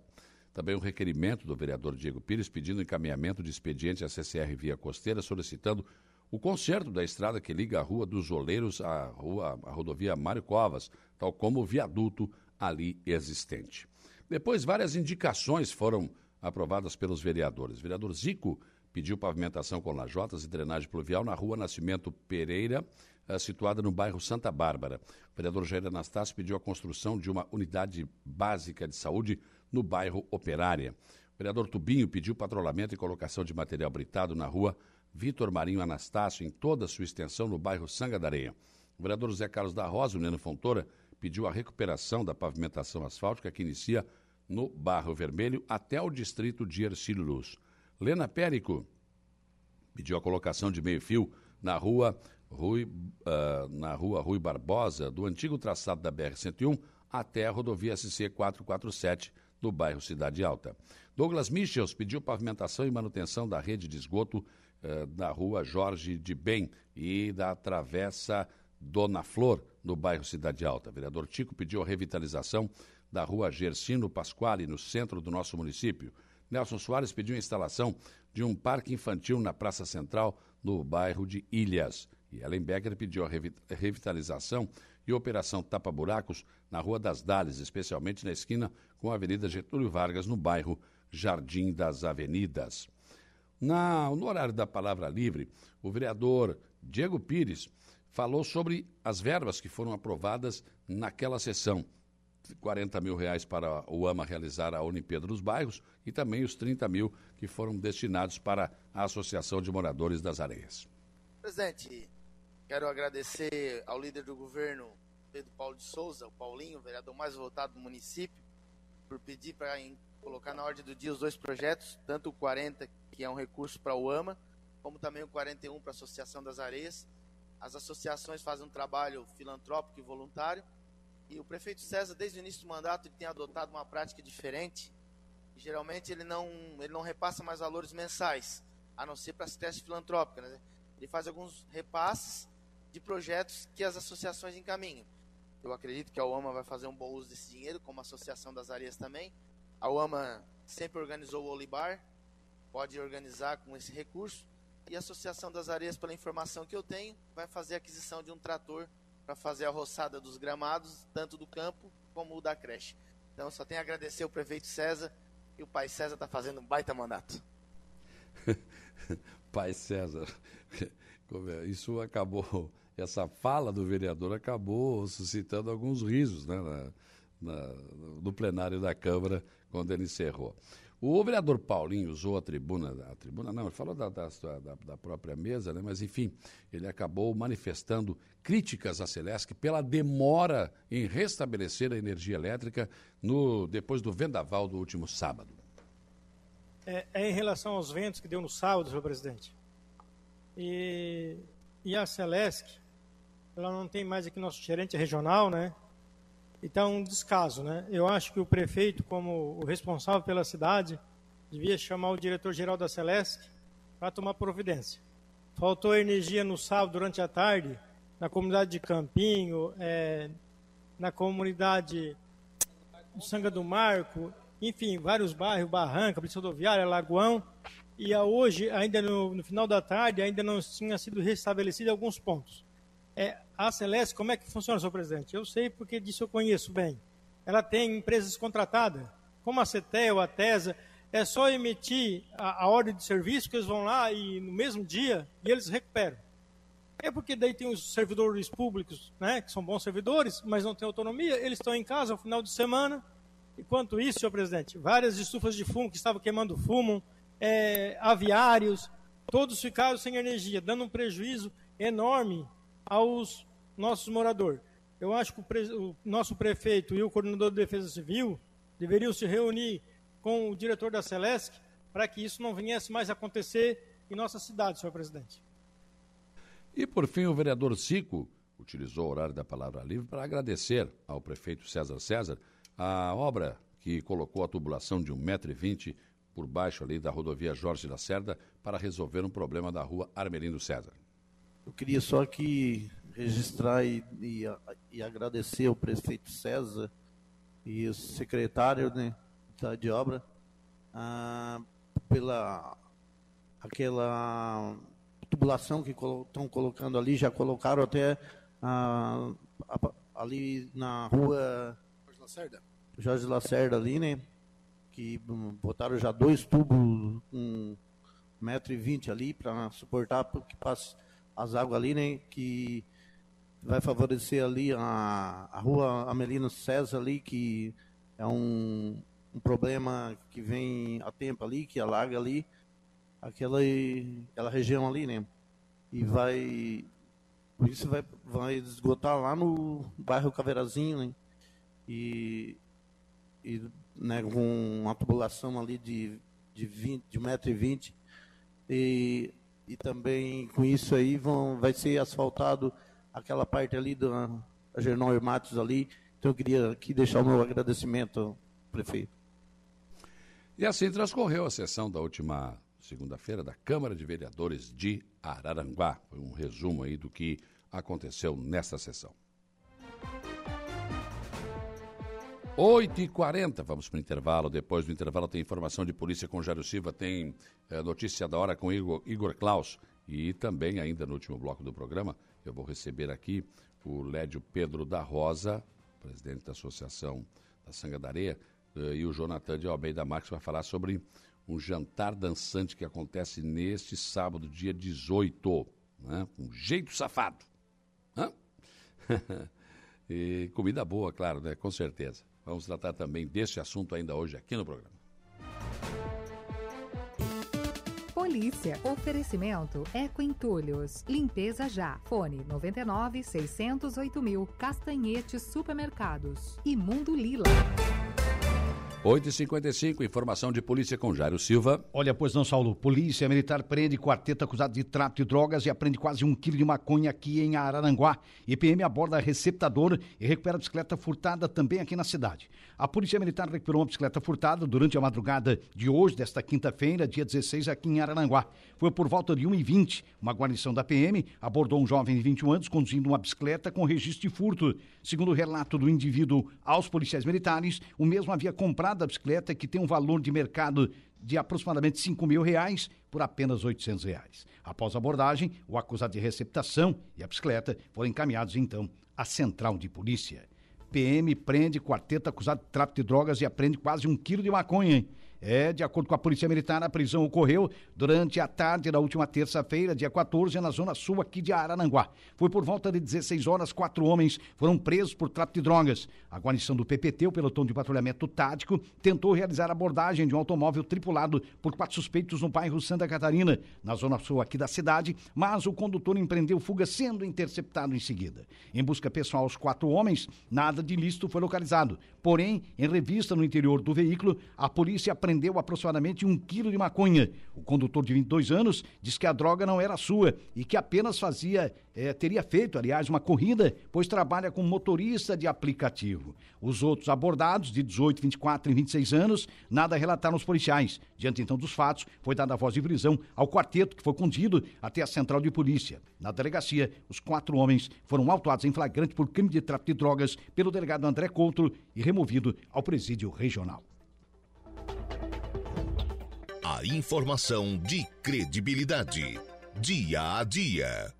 Também um requerimento do vereador Diego Pires pedindo encaminhamento de expediente à CCR Via Costeira, solicitando o conserto da estrada que liga a Rua dos Oleiros à, rua, à rodovia Mário Covas, tal como o viaduto ali existente. Depois, várias indicações foram aprovadas pelos vereadores. O vereador Zico pediu pavimentação com lajotas e drenagem pluvial na rua Nascimento Pereira, eh, situada no bairro Santa Bárbara. O vereador Jair Anastácio pediu a construção de uma unidade básica de saúde no bairro Operária. O vereador Tubinho pediu patrulhamento e colocação de material britado na rua Vitor Marinho Anastácio, em toda a sua extensão no bairro Sanga da Areia. O vereador José Carlos da Rosa, o Neno Fontoura, pediu a recuperação da pavimentação asfáltica que inicia no Barro Vermelho até o distrito de Ercílio Luz. Lena Périco pediu a colocação de meio-fio na rua Rui, uh, na rua Rui Barbosa, do antigo traçado da BR-101 até a rodovia SC 447, no bairro Cidade Alta. Douglas Michels pediu pavimentação e manutenção da rede de esgoto eh, da rua Jorge de Bem e da travessa Dona Flor, no bairro Cidade Alta. Vereador Tico pediu a revitalização da rua Gersino Pasquale, no centro do nosso município. Nelson Soares pediu a instalação de um parque infantil na Praça Central, no bairro de Ilhas. E Ellen Becker pediu a revitalização e operação Tapa Buracos na Rua das Dales, especialmente na esquina com a Avenida Getúlio Vargas, no bairro Jardim das Avenidas. Na, no horário da palavra livre, o vereador Diego Pires falou sobre as verbas que foram aprovadas naquela sessão. 40 mil reais para o AMA realizar a Olimpíada dos Bairros e também os 30 mil que foram destinados para a Associação de Moradores das Areias. Presidente, quero agradecer ao líder do governo, Pedro Paulo de Souza, o Paulinho, o vereador mais votado do município, por pedir para colocar na ordem do dia os dois projetos, tanto o 40, que é um recurso para o AMA, como também o 41 para a Associação das Areias. As associações fazem um trabalho filantrópico e voluntário e o prefeito César, desde o início do mandato, ele tem adotado uma prática diferente. geralmente ele não, ele não repassa mais valores mensais, a não ser para as testes filantrópicas. Né? Ele faz alguns repasses de projetos que as associações encaminham. Eu acredito que a UAMA vai fazer um bom uso desse dinheiro, como a Associação das Areias também. A UAMA sempre organizou o Olibar, pode organizar com esse recurso. E a Associação das Areias, pela informação que eu tenho, vai fazer a aquisição de um trator para fazer a roçada dos gramados, tanto do campo como da creche. Então, só tenho a agradecer ao prefeito César e o pai César está fazendo um baita mandato. pai César, é? isso acabou, essa fala do vereador acabou suscitando alguns risos né, na, na, no plenário da Câmara quando ele encerrou. O vereador Paulinho usou a tribuna, a tribuna não, ele falou da, da, da, própria mesa, né? mas enfim, ele acabou manifestando críticas à Celesc pela demora em restabelecer a energia elétrica no, depois do vendaval do último sábado. É, é em relação aos ventos que deu no sábado, senhor presidente. E, e a Celesc, ela não tem mais aqui nosso gerente regional, né? Então, um descaso, né? Eu acho que o prefeito, como o responsável pela cidade, devia chamar o diretor-geral da Celeste para tomar providência. Faltou energia no sábado durante a tarde, na comunidade de Campinho, é, na comunidade Sanga do Marco, enfim, vários bairros, Barranca, Polícia Rodoviária, Lagoão, e hoje, ainda no, no, final da tarde, ainda não tinha sido restabelecido alguns pontos. É, a Celeste, como é que funciona, senhor presidente? Eu sei porque disso eu conheço bem. Ela tem empresas contratadas, como a CETEL, a TESA. É só emitir a, a ordem de serviço que eles vão lá e no mesmo dia e eles recuperam. É porque daí tem os servidores públicos, né, que são bons servidores, mas não têm autonomia, eles estão em casa no final de semana. Enquanto isso, senhor presidente, várias estufas de fumo que estavam queimando fumo, é, aviários, todos ficaram sem energia, dando um prejuízo enorme aos nossos moradores. Eu acho que o, pre... o, nosso prefeito e o coordenador de defesa civil deveriam se reunir com o diretor da Celesc para que isso não viesse mais acontecer em nossa cidade, senhor presidente. E por fim, o vereador Cico utilizou o horário da palavra livre para agradecer ao prefeito César César a obra que colocou a tubulação de 1,20m por baixo ali da rodovia Jorge da Cerda para resolver um problema da rua Armelindo César. Eu queria só aqui registrar e, e, e agradecer ao prefeito César e o secretário né, de obra ah, pela aquela tubulação que estão colocando ali, já colocaram até ah, ali na rua Jorge Lacerda. Jorge Lacerda ali, né? Que botaram já dois tubos com um metro e vinte ali para suportar que passe as águas ali, né? Que vai favorecer ali a, a rua Amelino César ali, que é um, um problema que vem há tempo ali, que alaga ali, aquela, aquela região ali, né? E vai. Isso vai, vai esgotar lá no bairro Caveirazinho, né? E, e né, com uma tubulação ali de, de, 20, de 1,20m. E e também com isso aí vão, vai ser asfaltado aquela parte ali da Gernão Matos ali. Então eu queria aqui deixar o meu agradecimento, prefeito. E assim transcorreu a sessão da última segunda-feira da Câmara de Vereadores de Araranguá. Foi um resumo aí do que aconteceu nesta sessão. 8h40, vamos para o intervalo. Depois do intervalo tem informação de polícia com Jairo Silva, tem é, notícia da hora com Igor, Igor Klaus. E também, ainda no último bloco do programa, eu vou receber aqui o Lédio Pedro da Rosa, presidente da Associação da Sanga da Areia, eh, e o Jonathan de Almeida Marques vai falar sobre um jantar dançante que acontece neste sábado, dia 18. Né? Um jeito safado. Hã? e comida boa, claro, né? com certeza. Vamos tratar também desse assunto ainda hoje aqui no programa. Polícia. Oferecimento Eco Entulhos. Limpeza já. Fone 99 608 mil. Castanhetes Supermercados. E Mundo Lila. 8h55, informação de polícia com Jairo Silva. Olha, pois não, Saulo. Polícia Militar prende quarteto acusado de tráfico de drogas e aprende quase um quilo de maconha aqui em Araranguá. IPM aborda receptador e recupera bicicleta furtada também aqui na cidade. A Polícia Militar recuperou uma bicicleta furtada durante a madrugada de hoje, desta quinta-feira, dia 16, aqui em Araranguá. Foi por volta de 1h20. Uma guarnição da PM abordou um jovem de 21 anos conduzindo uma bicicleta com registro de furto. Segundo o relato do indivíduo aos policiais militares, o mesmo havia comprado a bicicleta que tem um valor de mercado de aproximadamente 5 mil reais por apenas 800 reais. Após a abordagem, o acusado de receptação e a bicicleta foram encaminhados então à central de polícia. PM prende quarteto acusado de tráfico de drogas e apreende quase um quilo de maconha. É, de acordo com a Polícia Militar, a prisão ocorreu durante a tarde da última terça-feira, dia 14, na zona sul aqui de Arananguá. Foi por volta de 16 horas, quatro homens foram presos por tráfico de drogas. A guarnição do PPT, o pelotão de patrulhamento tático, tentou realizar a abordagem de um automóvel tripulado por quatro suspeitos no bairro Santa Catarina, na zona sul aqui da cidade, mas o condutor empreendeu fuga, sendo interceptado em seguida. Em busca pessoal aos quatro homens, nada de ilícito foi localizado. Porém, em revista no interior do veículo, a polícia apreendeu apreendeu aproximadamente um quilo de maconha. O condutor de 22 anos diz que a droga não era sua e que apenas fazia, eh, teria feito, aliás, uma corrida, pois trabalha como motorista de aplicativo. Os outros abordados, de 18, 24 e 26 anos, nada relataram aos policiais. Diante então dos fatos, foi dada a voz de prisão ao quarteto, que foi conduzido até a central de polícia. Na delegacia, os quatro homens foram autuados em flagrante por crime de tráfico de drogas pelo delegado André Couto e removido ao presídio regional. A informação de credibilidade. Dia a dia.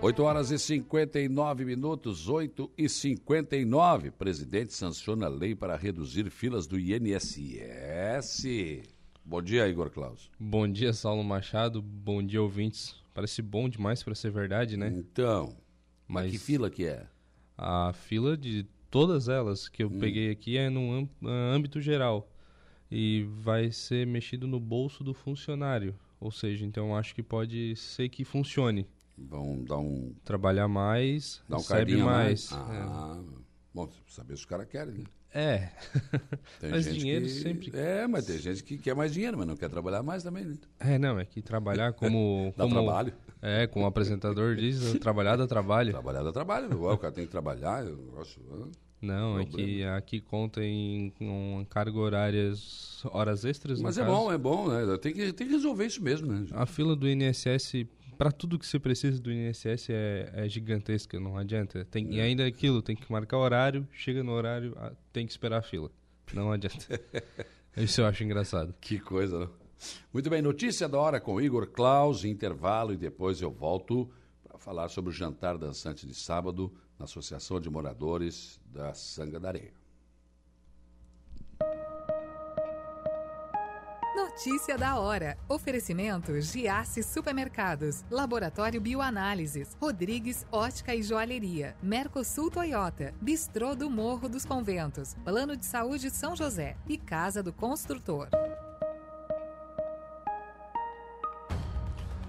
8 horas e 59 minutos, 8 e 59. Presidente sanciona lei para reduzir filas do INSS. Bom dia, Igor Klaus. Bom dia, Saulo Machado. Bom dia, ouvintes. Parece bom demais para ser verdade, né? Então, mas que fila que é? A fila de todas elas que eu hum. peguei aqui é no âmbito geral e vai ser mexido no bolso do funcionário. Ou seja, então acho que pode ser que funcione. Vão dar um. Trabalhar mais, dar um recebe mais. mais. Ah, é. Bom, saber se os caras querem, né? É. mas dinheiro que... sempre. É, mas tem gente que quer mais dinheiro, mas não quer trabalhar mais também, né? É, não, é que trabalhar como. dá como... trabalho. É, como o apresentador diz, trabalhar dá trabalho. Trabalhar dá trabalho. o cara tem que trabalhar, eu gosto. Não, é que aqui conta em com carga horárias, horas extras. Mas é caso. bom, é bom, né? Tem que, tem que resolver isso mesmo, né? A fila do INSS, para tudo que você precisa do INSS é, é gigantesca, não adianta. Tem, é. E ainda aquilo, tem que marcar horário, chega no horário, tem que esperar a fila. Não adianta. isso eu acho engraçado. Que coisa, não? Muito bem, notícia da hora com Igor Klaus, intervalo e depois eu volto para falar sobre o jantar dançante de sábado na Associação de Moradores da Sanga da Areia. Notícia da hora. Oferecimento Giasse Supermercados, Laboratório Bioanálises, Rodrigues Ótica e Joalheria, Mercosul Toyota, Bistrô do Morro dos Conventos, Plano de Saúde São José e Casa do Construtor.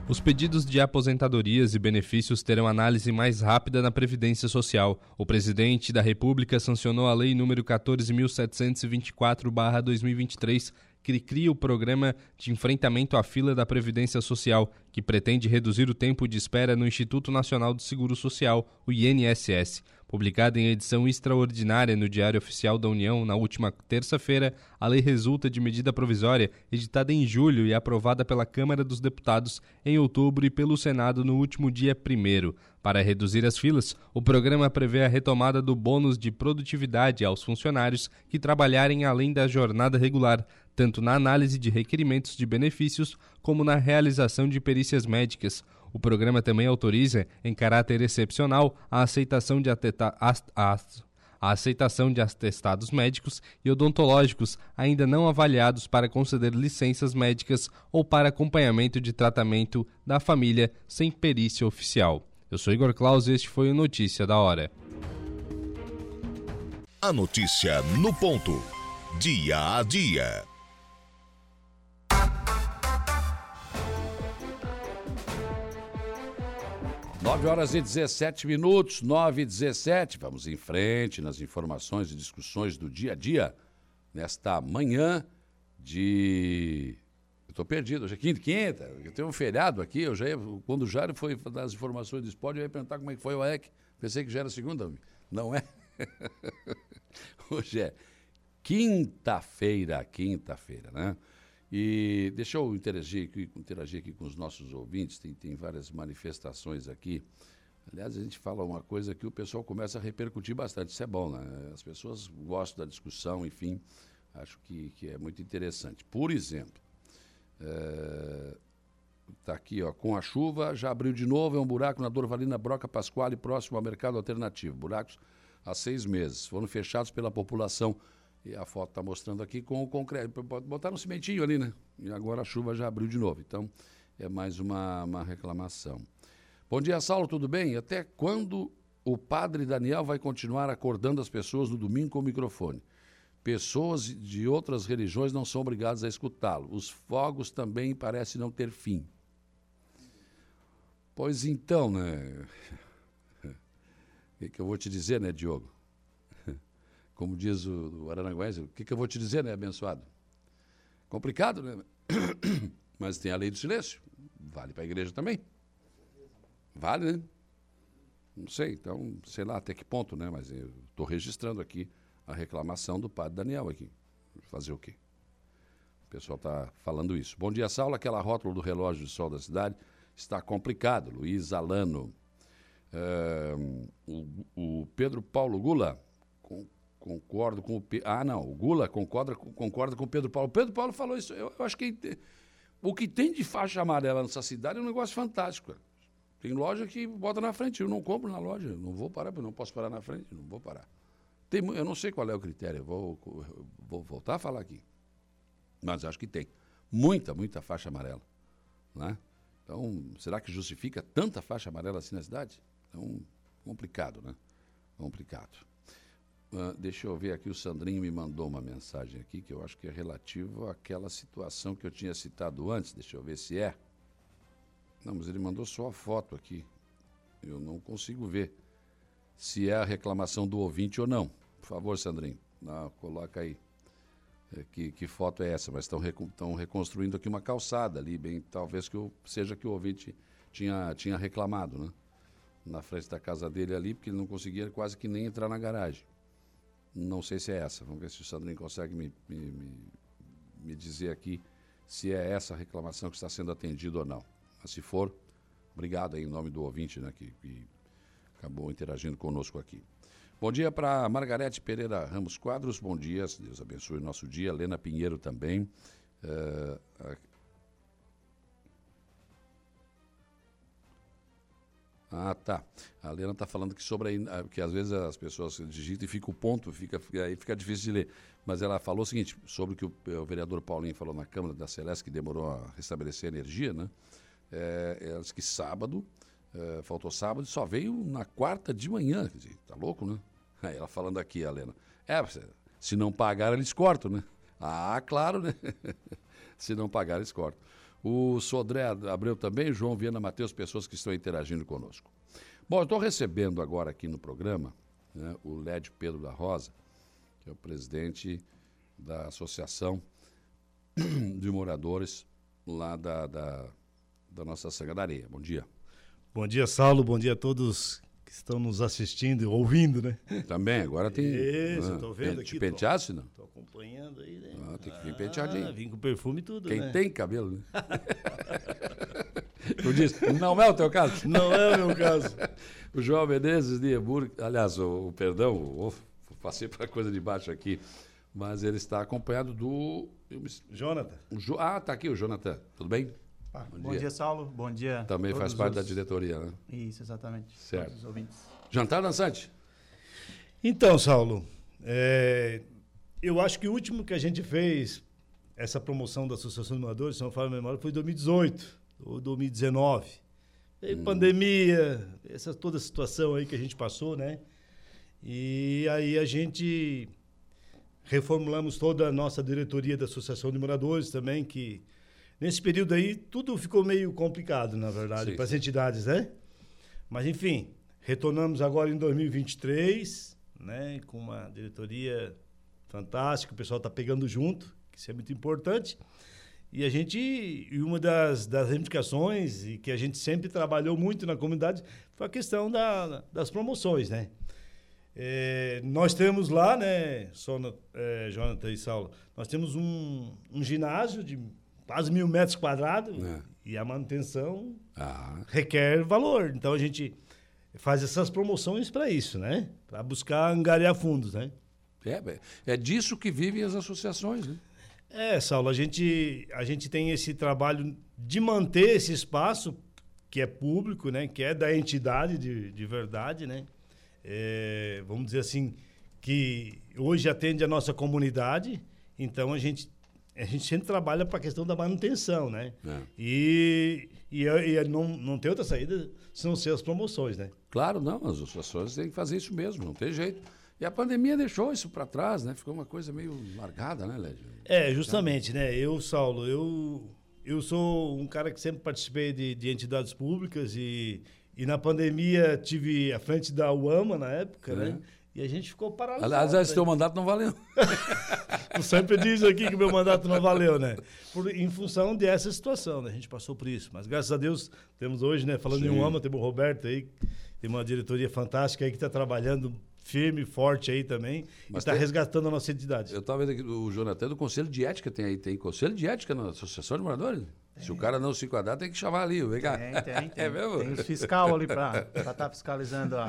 Os pedidos de aposentadorias e benefícios terão análise mais rápida na Previdência Social. O presidente da República sancionou a Lei nº 14.724-2023, que cria o Programa de Enfrentamento à Fila da Previdência Social, que pretende reduzir o tempo de espera no Instituto Nacional do Seguro Social, o INSS. Publicada em edição extraordinária no Diário Oficial da União na última terça-feira, a lei resulta de medida provisória editada em julho e aprovada pela Câmara dos Deputados em outubro e pelo Senado no último dia 1. Para reduzir as filas, o programa prevê a retomada do bônus de produtividade aos funcionários que trabalharem além da jornada regular, tanto na análise de requerimentos de benefícios como na realização de perícias médicas. O programa também autoriza, em caráter excepcional, a aceitação de, a aceitação de atestados médicos e odontológicos ainda não avaliados para conceder licenças médicas ou para acompanhamento de tratamento da família sem perícia oficial. Eu sou Igor Claus e este foi o Notícia da Hora. A notícia no ponto. Dia a dia. 9 horas e 17 minutos, 9 e 17. Vamos em frente nas informações e discussões do dia a dia. Nesta manhã de. Eu estou perdido, hoje é quinta, quinta. Eu tenho um feriado aqui. Eu já ia, quando o Jário foi dar as informações do esporte, eu ia perguntar como é que foi o EC. Pensei que já era segunda. Não é? hoje é quinta-feira, quinta-feira, né? E deixa eu interagir aqui, interagir aqui com os nossos ouvintes, tem, tem várias manifestações aqui. Aliás, a gente fala uma coisa que o pessoal começa a repercutir bastante, isso é bom, né? As pessoas gostam da discussão, enfim, acho que, que é muito interessante. Por exemplo, está é, aqui, ó, com a chuva já abriu de novo, é um buraco na Dorvalina Broca Pasquale, próximo ao mercado alternativo. Buracos há seis meses, foram fechados pela população e a foto está mostrando aqui com o concreto. Botaram um cimentinho ali, né? E agora a chuva já abriu de novo. Então, é mais uma, uma reclamação. Bom dia, Saulo, tudo bem? Até quando o padre Daniel vai continuar acordando as pessoas no domingo com o microfone? Pessoas de outras religiões não são obrigadas a escutá-lo. Os fogos também parecem não ter fim. Pois então, né? O que, que eu vou te dizer, né, Diogo? Como diz o, o Aranaguense, o que, que eu vou te dizer, né, abençoado? Complicado, né? Mas tem a lei do silêncio. Vale para a igreja também. Vale, né? Não sei, então, sei lá até que ponto, né? Mas eu estou registrando aqui a reclamação do padre Daniel aqui. Fazer o quê? O pessoal está falando isso. Bom dia, Saulo. Aquela rótula do relógio de sol da cidade está complicado. Luiz Alano. O, o Pedro Paulo Gula, Concordo com o. Ah, não, o Gula concorda, concorda com o Pedro Paulo. Pedro Paulo falou isso. Eu, eu acho que o que tem de faixa amarela nessa cidade é um negócio fantástico. Tem loja que bota na frente. Eu não compro na loja. Não vou parar, não posso parar na frente. Não vou parar. Tem, eu não sei qual é o critério. Vou, vou voltar a falar aqui. Mas acho que tem. Muita, muita faixa amarela. Né? Então, será que justifica tanta faixa amarela assim na cidade? Então, complicado, né? Complicado. Uh, deixa eu ver aqui, o Sandrinho me mandou uma mensagem aqui que eu acho que é relativo àquela situação que eu tinha citado antes. Deixa eu ver se é. Não, mas ele mandou só a foto aqui. Eu não consigo ver se é a reclamação do ouvinte ou não. Por favor, Sandrinho, não, coloca aí. É, que, que, foto é essa? Mas estão recon, reconstruindo aqui uma calçada ali, bem, talvez que eu, seja que o ouvinte tinha, tinha reclamado, né? Na frente da casa dele ali, porque ele não conseguia quase que nem entrar na garagem. Não sei se é essa. Vamos ver se o Sandrinho consegue me, me, me, dizer aqui se é essa reclamação que está sendo atendida ou não. Mas se for, obrigado aí em nome do ouvinte né, que, que acabou interagindo conosco aqui. Bom dia para Margarete Pereira Ramos Quadros, bom dia, Deus abençoe o nosso dia. Lena Pinheiro também. Uh, Ah, tá. A Lena está falando que sobre ah, que às vezes as pessoas digitam e fica o ponto, fica, aí fica difícil de ler. Mas ela falou o seguinte, sobre o que o, o vereador Paulinho falou na Câmara da Celeste, que demorou a restabelecer a energia, né? É, ela disse que sábado, é, faltou sábado, só veio na quarta de manhã. Quer dizer, tá louco, né? Aí ela falando aqui, a Lena. É, se não pagar, eles cortam, né? Ah, claro, né? se não pagar, eles cortam. O Sodré Abreu também, João Viana Matheus, pessoas que estão interagindo conosco. Bom, estou recebendo agora aqui no programa né, o Lédio Pedro da Rosa, que é o presidente da Associação de Moradores lá da, da, da nossa Sanga da Areia. Bom dia. Bom dia, Saulo. Bom dia a todos estão nos assistindo e ouvindo, né? Também, agora tem. Isso, ah, tô vendo aqui. Te penteasse, não? Tô acompanhando aí, né? Ah, tem que vir penteadinho. Ah, vim com perfume e tudo, Quem né? tem cabelo, né? tu disse, não é o teu caso? Não é o meu caso. o João Menezes de Hamburgo, aliás, o, o perdão, o, passei para coisa de baixo aqui, mas ele está acompanhado do... me- Jonathan. o Jo- ah, tá aqui o Jonathan, tudo bem? Ah, bom, dia. Saulo. Bom dia. Também todos faz os parte da diretoria, né? Isso, exatamente. Certo. Todos os ouvintes. Jantar dançante? Então, Saulo, é, eu acho que o último que a gente fez, essa promoção da Associação de Moradores, se não falo a memória, foi em 2018 ou 2019. Veio Hum. pandemia, essa toda a situação aí que a gente passou, né? E aí a gente reformulamos toda a nossa diretoria da Associação de Moradores também, que nesse período aí tudo ficou meio complicado, na verdade, para as entidades, né? Mas enfim, retornamos agora em 2023, né, com uma diretoria fantástica, o pessoal está pegando junto, que isso é muito importante. E a gente, e uma das, das reivindicações e que a gente sempre trabalhou muito na comunidade foi a questão da, das promoções, né? É, nós temos lá, né, Sona, é, Jonathan e Saulo, nós temos um, um ginásio de quase mil metros quadrados e a manutenção requer valor. Então a gente faz essas promoções para isso, né? Para buscar angariar fundos, né? É, é disso que vivem as associações, né? É, Saulo, a gente, a gente tem esse trabalho de manter esse espaço que é público, né? Que é da entidade de, de verdade, né? É, vamos dizer assim, que hoje atende a nossa comunidade, então a gente, a gente sempre trabalha para a questão da manutenção, né? É. E, e, e não, não tem outra saída se não ser as promoções, né? Claro, não, as associações têm que fazer isso mesmo, não tem jeito. E a pandemia deixou isso para trás, né? Ficou uma coisa meio largada, né, Lédio? É, justamente, né? Eu, Saulo, eu, eu sou um cara que sempre participei de, de entidades públicas e, e na pandemia tive à frente da UAMA na época, né? E a gente ficou paralisado. Aliás, esse teu mandato não valeu. Tu sempre diz aqui que meu mandato não valeu, né? Por, em função dessa situação, né? A gente passou por isso. Mas graças a Deus, temos hoje, né? Falando em Sim. UAMA, temos o Roberto aí, tem uma diretoria fantástica aí que está trabalhando firme, forte aí também, e está resgatando a nossa entidade. Eu estava vendo aqui, o Jonathan do Conselho de Ética tem aí, tem Conselho de Ética na Associação de Moradores? Se o cara não se enquadrar, tem que chamar ali, vem cá. Tem, tem, tem. É mesmo? Tem os fiscal ali para estar fiscalizando a,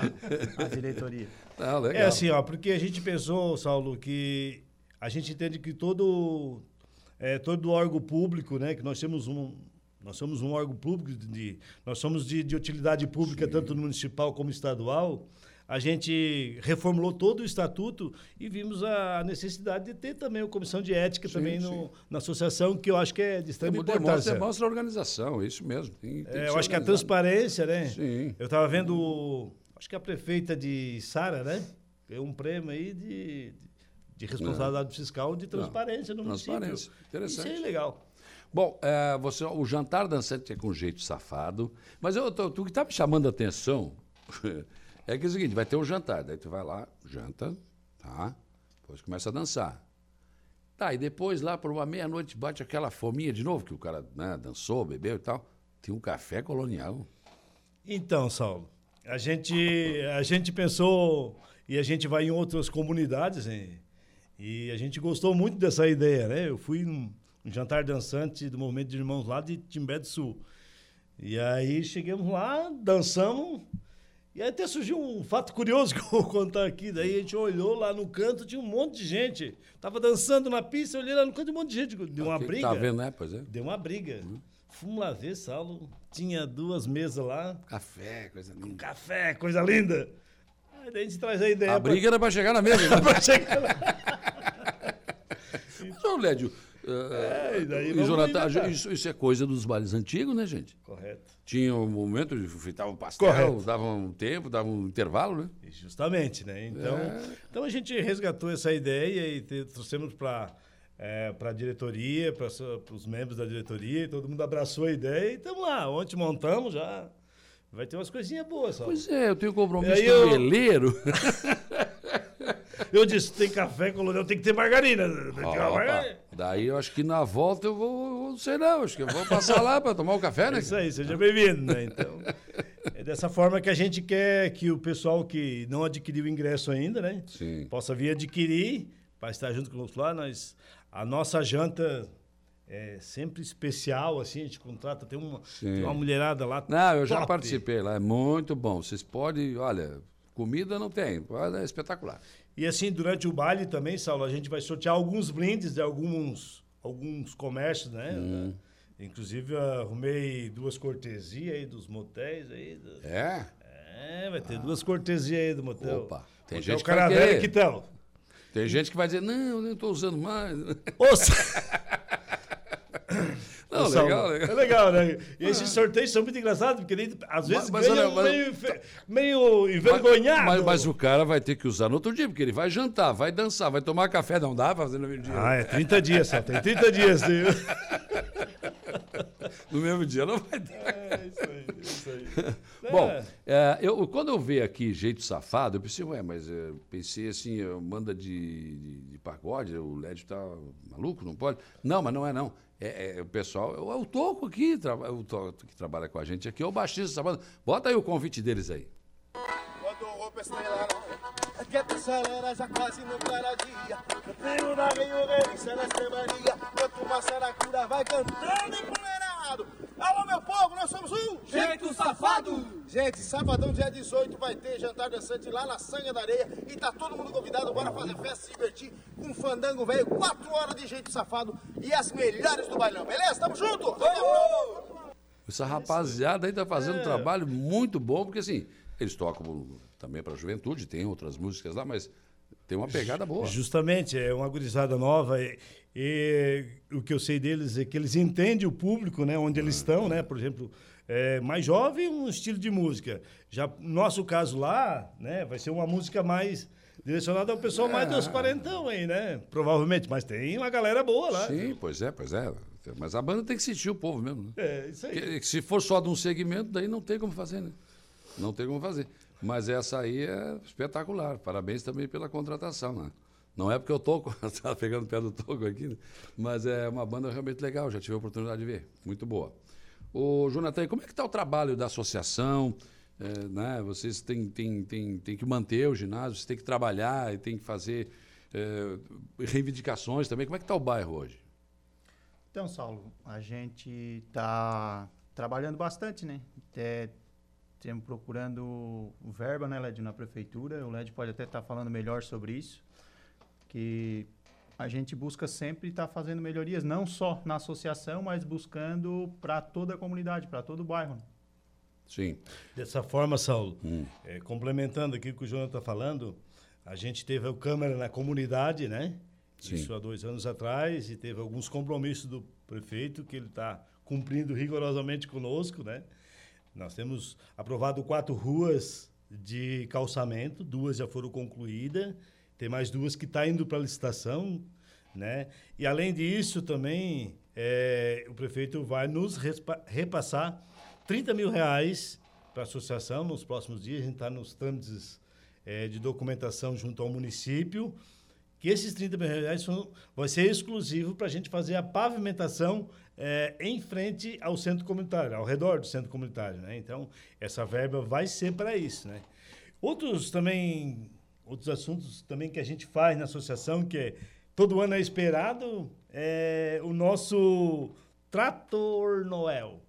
a diretoria. Não, legal. É assim, ó, porque a gente pensou, Saulo, que a gente entende que todo, é, todo órgão público, né, que nós temos um, nós somos um órgão público, de, de- nós somos de, de utilidade pública, tanto municipal como estadual, a gente reformulou todo o estatuto e vimos a necessidade de ter também a comissão de ética Sim, também sim. no, na associação, que eu acho que é de extrema Demonstra, importância. demonstra a organização, é isso mesmo. Tem, tem É, eu acho que a transparência, né? Sim. Eu estava vendo, acho que a prefeita de Sara, né? Ganhou um prêmio aí de, de responsabilidade fiscal de transparência no município. Transparência, interessante. Isso é legal. Bom, é, você, o jantar dançante é com jeito safado, mas eu, tô- tu que está me chamando a atenção é que é o seguinte, vai ter um jantar, daí tu vai lá, janta, tá? Depois começa a dançar. Tá, e depois lá por uma meia-noite bate aquela fominha de novo, que o cara né, dançou, bebeu e tal. Tem um café colonial. Então, Saulo, a gente, a gente pensou e a gente vai em outras comunidades hein? e a gente gostou muito dessa ideia, né? Eu fui num, num jantar dançante do Movimento de Irmãos lá de Timbé do Sul. E aí chegamos lá, dançamos, e aí até surgiu um fato curioso que eu vou contar aqui. Daí a gente olhou lá no canto, tinha um monte de gente. Tava dançando na pista, eu olhei lá no canto, um monte de gente. Deu uma briga. Tá vendo, né? Pois é. Deu uma briga. Fomos lá ver, Saulo. Tinha duas mesas lá. Café, coisa linda. Café, coisa linda. Aí daí a gente traz a ideia. A briga era para chegar na mesa. né? pra chegar lá. Ô, Lédio, É, e daí e Jonathan, isso, isso é coisa dos bailes antigos, né, gente? Correto. Tinha um momento de fritar um pastel, Correto. dava um tempo, dava um intervalo, né? Justamente, né? Então, É. então a gente resgatou essa ideia e te- trouxemos para é, para a diretoria, para os membros da diretoria, e todo mundo abraçou a ideia e estamos lá. Ontem montamos já. Vai ter umas coisinhas boas, só. Pois é, eu tenho compromisso com eu- veleiro. Eu disse, tem café colonial, tem que ter margarina. Daí eu acho que na volta eu vou, eu não sei não, acho que eu vou passar lá para tomar o café, né? É isso aí, seja bem-vindo, né? Então, É dessa forma que a gente quer que o pessoal que não adquiriu o ingresso ainda, né? Sim. Possa vir adquirir para estar junto conosco lá. Nós, a nossa janta é sempre especial, assim, a gente contrata, tem uma, tem uma mulherada lá. Não, eu já top. participei lá, é muito bom. Vocês podem, olha, comida não tem, é espetacular. E assim, durante o baile também, Saulo, a gente vai sortear alguns brindes de alguns, alguns comércios, né? Hum. Inclusive, arrumei duas cortesias aí dos motéis aí. do- É? É, vai ter duas cortesias aí do motel. Opa, tem Motel gente que vai querer. que tal? Tem gente que vai dizer, não, eu não estou usando mais. Não, legal, legal. É legal, né? E esses sorteios são muito engraçados, porque nem- às vezes Mas- mas ganha mas- meio, fe- meio envergonhado. Mas, mas o cara vai ter que usar no outro dia, porque ele vai jantar, vai dançar, vai tomar café, não dá pra fazer no mesmo dia. Ah, é 30 dias só, tem 30 dias. Tem... No mesmo dia não vai dar. É isso aí, é isso aí. Bom, É. é, eu, quando eu vi aqui Jeito Safado, eu pensei, ué, mas é, pensei assim, eu- manda de, de, de pagode, o LED tá maluco, não pode? Não, mas não é não. É, é o pessoal, é o, é Toco aqui, traba- o Toco que trabalha com a gente aqui, é o baixista banda. Bota aí o convite deles aí. O é que já quase claradia. Eu tenho. Quanto uma saracura vai cantando. Alô, meu povo, nós somos o Jeito Safado. Gente, sabadão, dia 18, vai ter jantar dançante lá na Sanha da Areia. E tá todo mundo convidado, bora fazer festa, se divertir com um fandango velho. Quatro horas de jeito safado e as melhores do bailão, beleza? Tamo junto! Essa rapaziada aí tá fazendo É. um trabalho muito bom, porque assim, eles tocam também para a juventude, tem outras músicas lá, mas tem uma pegada boa. Justamente, é uma gurizada nova. E, e o que eu sei deles é que eles entendem o público, né? Onde eles estão, né? Por exemplo, é, mais jovem, um estilo de música. Já no nosso caso lá, né? Vai ser uma música mais direcionada ao pessoal mais dos quarentão aí, né? Provavelmente, mas tem uma galera boa lá. Sim, pois é, pois é. Mas a banda tem que sentir o povo mesmo, né? É, isso aí. Que- que se for só de um segmento, daí não tem como fazer, né? Não tem como fazer. Mas essa aí é espetacular. Parabéns também pela contratação, né? Não é porque eu toco, tá pegando o pé do toco aqui, né? mas é uma banda realmente legal, já tive a oportunidade de ver. Muito boa. Ô, Jonathan, como é que está o trabalho da associação? É, né? Vocês têm, têm, têm, têm que manter o ginásio, vocês têm que trabalhar e têm que fazer é, reivindicações também. Como é que está o bairro hoje? Então, Saulo, a gente está trabalhando bastante, né? Até temos procurando verba, né, Led, na prefeitura. O Led pode até estar falando melhor sobre isso. Que a gente busca sempre estar fazendo melhorias, não só na associação, mas buscando para toda a comunidade, para todo o bairro. Sim. Dessa forma, Saulo, Hum. é, complementando aqui o que o Jonathan está falando, a gente teve o Câmara na comunidade, né? Sim. Isso há dois anos atrás, e teve alguns compromissos do prefeito que ele está cumprindo rigorosamente conosco, né? Nós temos aprovado quatro ruas de calçamento, duas já foram concluídas, tem mais duas que estão tá indo para licitação, né? E além disso também, é, o prefeito vai nos repassar 30 mil reais para a associação nos próximos dias. A gente está nos trâmites é, de documentação junto ao município. Que esses 30 mil reais são, vai ser exclusivo para a gente fazer a pavimentação é, em frente ao centro comunitário, ao redor do centro comunitário. Né? Então, essa verba vai ser para isso. Né? Outros também, outros assuntos também que a gente faz na associação, que é, todo ano é esperado, é o nosso Trator Noel.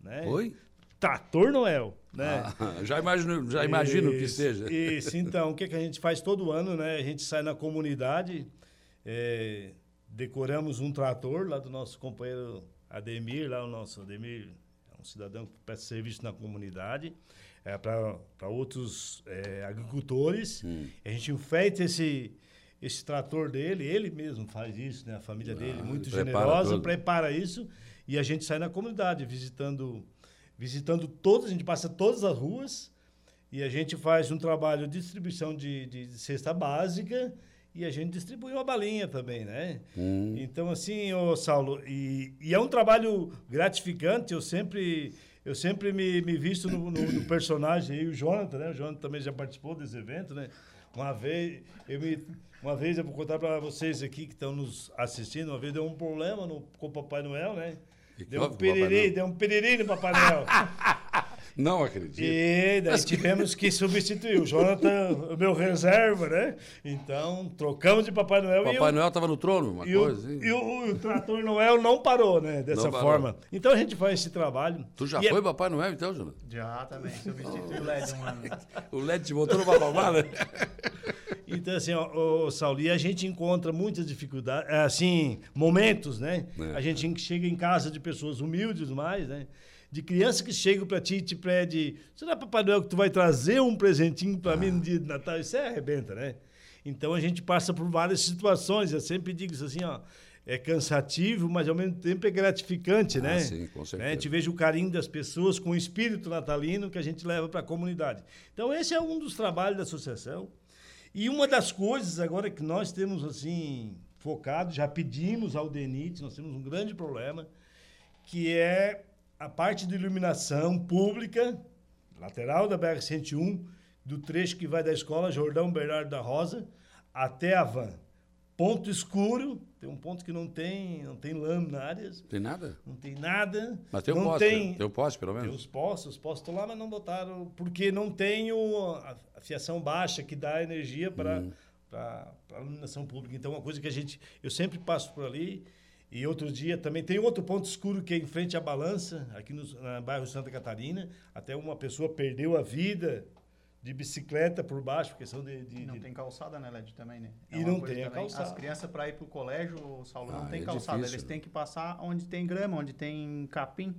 Né? Oi? Trator Noel. Né? Ah, já imagino, já imagino que Isso, seja. Isso, então, o que, que a gente faz todo ano, né? A gente sai na comunidade, é, decoramos um trator lá do nosso companheiro Ademir, lá o nosso Ademir é um cidadão que presta serviço na comunidade, é, para outros é, agricultores. Hum. A gente enfeita esse, esse trator dele, ele mesmo faz isso, né? A família dele, Ah, muito prepara generosa, tudo. prepara isso, e a gente sai na comunidade visitando visitando todas, a gente passa todas as ruas e a gente faz um trabalho de distribuição de, de cesta básica e a gente distribui uma balinha também, né? Hum. Então, assim, ô Saulo, e, e é um trabalho gratificante, eu sempre, eu sempre me, me visto no, no- no personagem aí, o Jonathan, né? O Jonathan também já participou desse evento, né? Uma vez, eu me, uma vez eu vou contar para vocês aqui que estão nos assistindo, uma vez deu um problema no, com o Papai Noel, né? Deu um Papai piriri, deu um piriri no Papai Noel. Não acredito. E daí Mas tivemos que substituir o Jonathan, o meu reserva, né? Então, trocamos de Papai Noel. Papai o- Noel estava no trono, uma e o, coisa. assim. e o, o Trator Noel não parou, né? Dessa parou. forma. Então a gente faz esse trabalho. Tu já E é- foi Papai Noel, então, Jonathan? Já também, substitui o LED um ano. O LED te botou numa palmada? Então, assim, ó, Saulo, e a gente encontra muitas dificuldades, é, assim, momentos, né? É. A gente chega em casa de pessoas humildes mais, né? De crianças que chegam pra ti e te pede, será Papai Noel que tu vai trazer um presentinho pra mim no dia de Natal? Isso é arrebenta, né? Então a gente passa por várias situações. Eu sempre digo isso assim, ó. É cansativo, mas ao mesmo tempo é gratificante, Ah, né? sim, com certeza. Né? A gente veja o carinho das pessoas com o espírito natalino que a gente leva para a comunidade. Então, esse é um dos trabalhos da associação. E uma das coisas agora que nós temos assim focado, já pedimos ao DENIT, nós temos um grande problema, que é a parte de iluminação pública, lateral da BR-101, do trecho que vai da escola Jordão Bernardo da Rosa até a van. Ponto escuro, tem um ponto que não tem, não tem luminárias, Tem nada? não tem nada. Mas tem um poste, tem, tem um poste, pelo tem menos. os postos, os postos estão lá, mas não botaram, porque não tem o, a, a fiação baixa que dá energia para Hum. a iluminação pública. Então, uma coisa que a gente, eu sempre passo por ali, e outro dia também tem outro ponto escuro que é em frente à balança, aqui no, no bairro Santa Catarina, até uma pessoa perdeu a vida de bicicleta por baixo, por questão de... de- Não de- tem calçada, né, LED, também, né? E uma não tem a também. calçada. As crianças, para ir pro colégio, Saulo, Ah, não tem é calçada. difícil, Eles né? têm que passar onde tem grama, onde tem capim.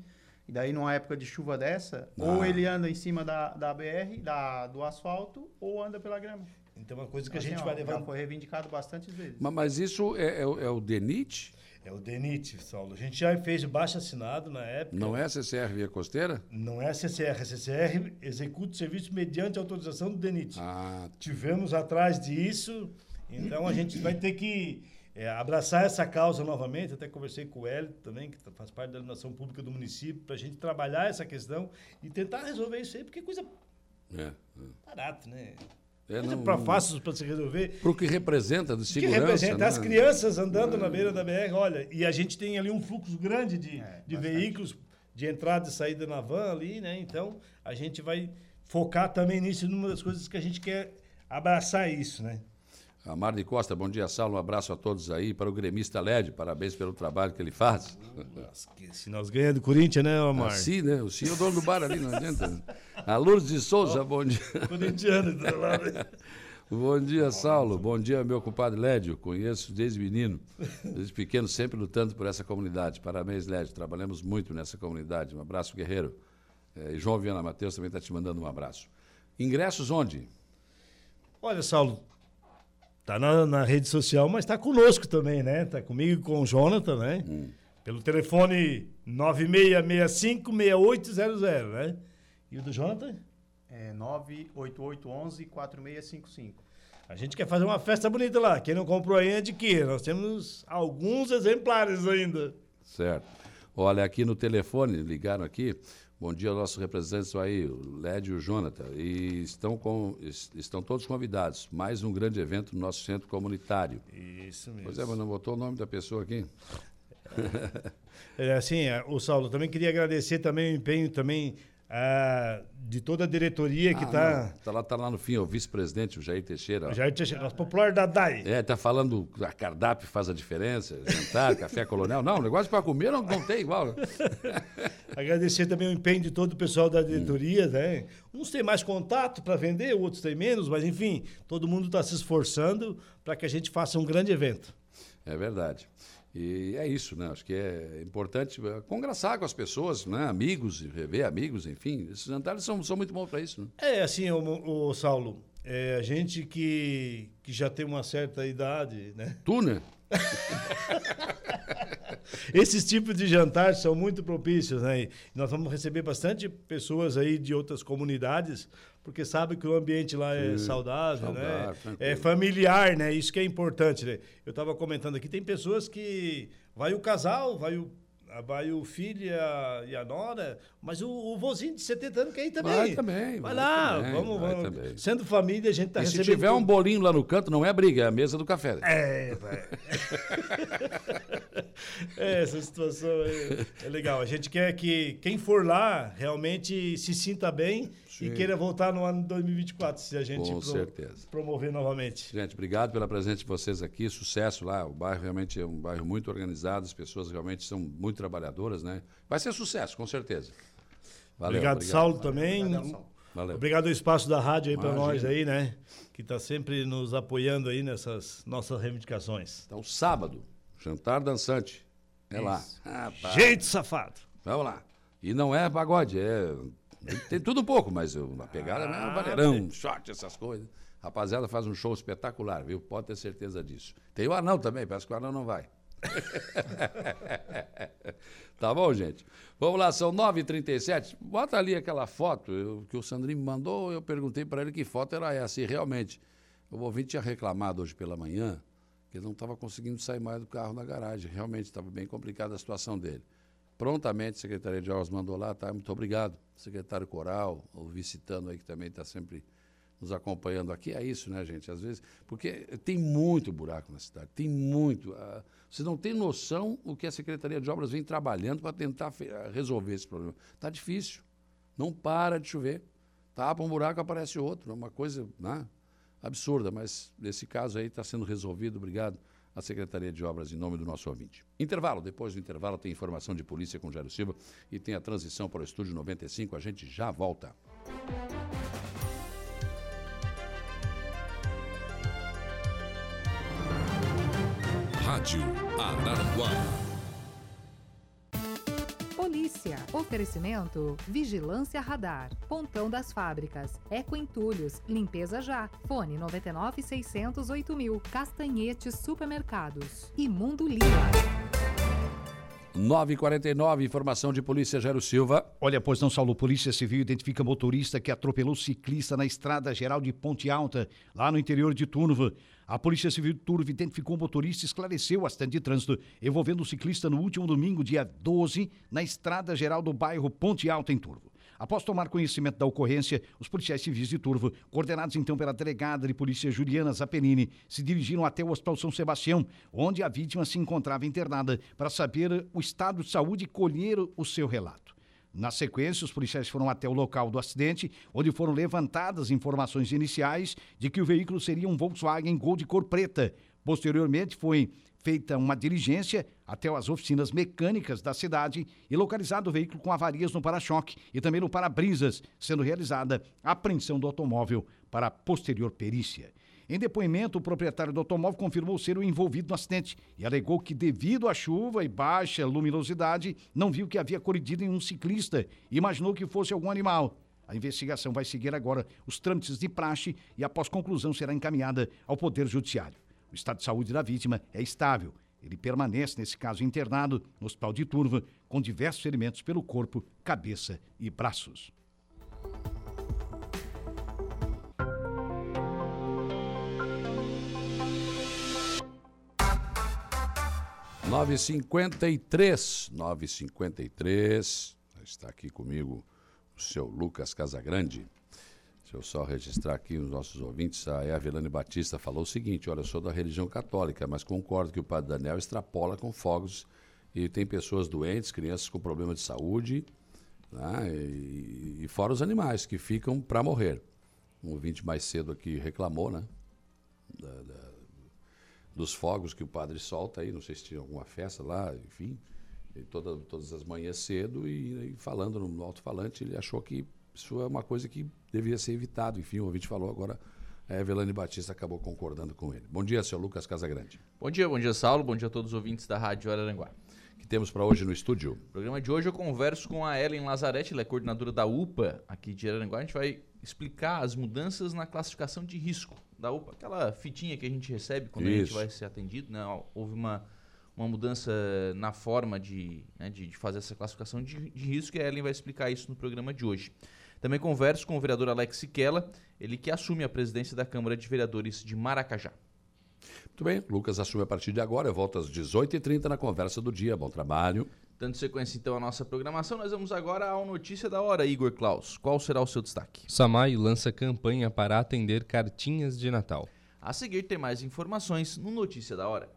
E daí, numa época de chuva dessa, Ah. ou ele anda em cima da, da BR, da, do asfalto, ou anda pela grama. Então, uma coisa que a Assim, gente ó, vai levar... Já foi reivindicado bastante vezes. Mas, mas isso é, é o- é o DENIT? É o DENIT, Saulo. A gente já fez o baixo assinado na época. Não é a CCR Via Costeira? Não é a CCR. A CCR executa o serviço mediante autorização do DENIT. Ah, Tivemos atrás disso, então a gente vai ter que é, abraçar essa causa novamente. Até conversei com o Hélio também, que faz parte da iluminação pública do município, para a gente trabalhar essa questão e tentar resolver isso aí, porque é coisa é. é. barata, né? É, coisa não- pra fácil para se resolver. Para o que representa de que segurança. representa né? as crianças andando na beira da BR, olha, e a gente tem ali um fluxo grande de, É, de veículos de entrada e saída na van ali, né? Então, a gente vai focar também nisso, numa das coisas que a gente quer abraçar isso, né? A Marli Costa, bom dia, Saulo. Um abraço a todos aí. Para o gremista LED, parabéns pelo trabalho que ele faz. Se nós ganhamos do Corinthians, né, Omar? Assim, né? O senhor é o dono do bar ali, não adianta. né? A Lourdes de Souza, bom dia. Corintiano, tá lá, né? Bom dia, Saulo. Bom dia, meu compadre Lédio. Conheço desde menino, desde pequeno, sempre lutando por essa comunidade. Parabéns, Lédio. Trabalhamos muito nessa comunidade. Um abraço, guerreiro. Eh, E João Viana Matheus também está te mandando um abraço. Ingressos onde? Olha, Saulo, tá na, na rede social, mas tá conosco também, né? Tá comigo e com o Jonathan, né? Hum. Pelo telefone 9665-6800, né? E o do Jonathan? É 98811-4655. A gente quer fazer uma festa bonita lá. Quem não comprou ainda, adquira. Nós temos alguns exemplares ainda. Certo. Olha, aqui no telefone, ligaram aqui. Bom dia aos nossos representantes aí, o Led e o Jonathan. E estão, com, es- estão todos convidados. Mais um grande evento no nosso centro comunitário. Isso mesmo. Pois é, mas não botou o nome da pessoa aqui. É, assim, o Saulo, também queria agradecer também o empenho também ah, de toda a diretoria que Ah, está... não, Tá lá, tá lá no fim, é o vice-presidente, o Jair Teixeira. ó. Já tinha nosso popular da DAI. É, tá falando que a cardápio faz a diferença, jantar, café colonial. Não, o negócio para comer não, não tem igual. Agradecer também o empenho de todo o pessoal da diretoria, né? Uns têm mais contato para vender, outros têm menos, mas enfim, todo mundo está se esforçando para que a gente faça um grande evento. É verdade. E é isso, né? Acho que é importante eh, conversar com as pessoas, né? Amigos, rever amigos, enfim. Esses jantares são, são muito bons para isso, né? É assim, o, o Saulo, é, a gente que, que já tem uma certa idade, né? Tu, né? Esses tipos de jantares são muito propícios, né? E nós vamos receber bastante pessoas aí de outras comunidades, porque sabe que o ambiente lá é Sim, saudável, saudável, né? tranquilo. É familiar, né? Isso que é importante, né? Eu estava comentando aqui, tem pessoas que vai o casal, vai o, Vai o filho e a, e a nora, mas o, o vozinho de 70 anos quer ir também. Vai também, Vai, vai lá, também, vamos, vai vamos. também. Sendo família, a gente tá e se recebendo. tiver um tudo. bolinho lá no canto, não é briga, é a mesa do café. É, vai. É, essa situação é, é legal. A gente quer que quem for lá realmente se sinta bem Sim. e queira voltar no ano de 2024, se a gente Com pro- certeza. promover novamente. Gente, obrigado pela presença de vocês aqui, sucesso lá. O bairro realmente é um bairro muito organizado, as pessoas realmente são muito trabalhadoras, né? Vai ser sucesso, com certeza. Valeu, obrigado, Saulo, também. Valeu. Obrigado ao espaço da rádio aí para nós aí, né? Que está sempre nos apoiando aí nessas nossas reivindicações. Então, sábado, jantar dançante. É lá. Isso. Rapaz. Jeito safado. Vamos lá. E não é pagode, é. Tem tudo um pouco, mas a pegada é Ah, valerão, tem. short, essas coisas. Rapaziada faz um show espetacular, viu? Pode ter certeza disso. Tem o anão também, parece que o anão não vai. tá bom, gente? Vamos lá, são 9h37. Bota ali aquela foto eu- que o Sandrinho me mandou. Eu perguntei para ele que foto era essa. E realmente, o ouvinte tinha reclamado hoje pela manhã que ele não estava conseguindo sair mais do carro na garagem. Realmente estava bem complicada a situação dele. Prontamente, a Secretaria de Obras mandou lá, tá? Muito obrigado. Secretário Coral, o Vicitano aí que também está sempre nos acompanhando aqui. É isso, né, gente? Às vezes, porque tem muito buraco na cidade, tem muito. ah, Você não tem noção o que a Secretaria de Obras vem trabalhando para tentar ah, resolver esse problema. Está difícil. Não para de chover. Tapa um buraco, aparece outro. É uma coisa né, absurda, mas nesse caso aí está sendo resolvido. Obrigado à Secretaria de Obras em nome do nosso ouvinte. Intervalo. Depois do intervalo tem informação de polícia com Jairo Silva e tem a transição para o Estúdio 95. A gente já volta. Rádio Araranguá. Polícia. Oferecimento Vigilância Radar. Pontão das Fábricas. Eco Entulhos. Limpeza Já. Fone 99 608 mil. Castanhetes Supermercados. E Mundo Lila. 9h49, informação de polícia, Jairo Silva. Olha, pois não, Saulo, Polícia Civil identifica motorista que atropelou ciclista na estrada geral de Ponte Alta, lá no interior de Turva. A Polícia Civil de Turva identificou o motorista e esclareceu o acidente de trânsito envolvendo o ciclista no último domingo, dia 12, na estrada geral do bairro Ponte Alta, em Turvo. Após tomar conhecimento da ocorrência, os policiais civis de Turvo, coordenados então pela delegada de polícia Juliana Zapenini, se dirigiram até o Hospital São Sebastião, onde a vítima se encontrava internada, para saber o estado de saúde e colher o seu relato. Na sequência, os policiais foram até o local do acidente, onde foram levantadas informações iniciais de que o veículo seria um Volkswagen Gol de cor preta. Posteriormente, foi feita uma diligência até as oficinas mecânicas da cidade e localizado o veículo com avarias no para-choque e também no para-brisas, sendo realizada a apreensão do automóvel para posterior perícia. Em depoimento, o proprietário do automóvel confirmou ser o envolvido no acidente e alegou que, devido à chuva e baixa luminosidade, não viu que havia colidido em um ciclista e imaginou que fosse algum animal. A investigação vai seguir agora os trâmites de praxe e, após conclusão, será encaminhada ao Poder Judiciário. O estado de saúde da vítima é estável. Ele permanece, nesse caso, internado no Hospital de Turva, com diversos ferimentos pelo corpo, cabeça e braços. 953, 953. Está aqui comigo o seu Lucas Casagrande. Deixa eu só registrar aqui os nossos ouvintes. A Evelane Batista falou o seguinte: olha, eu sou da religião católica, mas concordo que o padre Daniel extrapola com fogos e tem pessoas doentes, crianças com problema de saúde, né? e, e fora os animais que ficam para morrer. Um ouvinte mais cedo aqui reclamou, né? Da- da- dos fogos que o padre solta aí, não sei se tinha alguma festa lá, enfim, toda, todas as manhãs cedo e, e falando no alto-falante, ele achou que isso é uma coisa que deveria ser evitado. Enfim, o ouvinte falou agora, a Evelane Batista acabou concordando com ele. Bom dia, seu Lucas Casagrande. Bom dia, bom dia, Saulo. Bom dia a todos os ouvintes da Rádio Araranguá. que temos para hoje no estúdio? No programa de hoje eu converso com a Ellen Lazarete, ela é coordenadora da UPA aqui de Araranguá. A gente vai explicar as mudanças na classificação de risco da UPA, aquela fitinha que a gente recebe quando a gente Isso. vai ser atendido. Né? Houve uma, uma mudança na forma de, né, de, de fazer essa classificação de, de risco e a Ellen vai explicar isso no programa de hoje. Também converso com o vereador Alex Siquela, ele que assume a presidência da Câmara de Vereadores de Maracajá. Muito bem, Lucas assume a partir de agora. Eu volto às 18h30 na conversa do dia. Bom trabalho. Dando sequência então à nossa programação, nós vamos agora ao Notícia da Hora, Igor Klaus. Qual será o seu destaque? Samai lança campanha para atender cartinhas de Natal. A seguir tem mais informações no Notícia da Hora.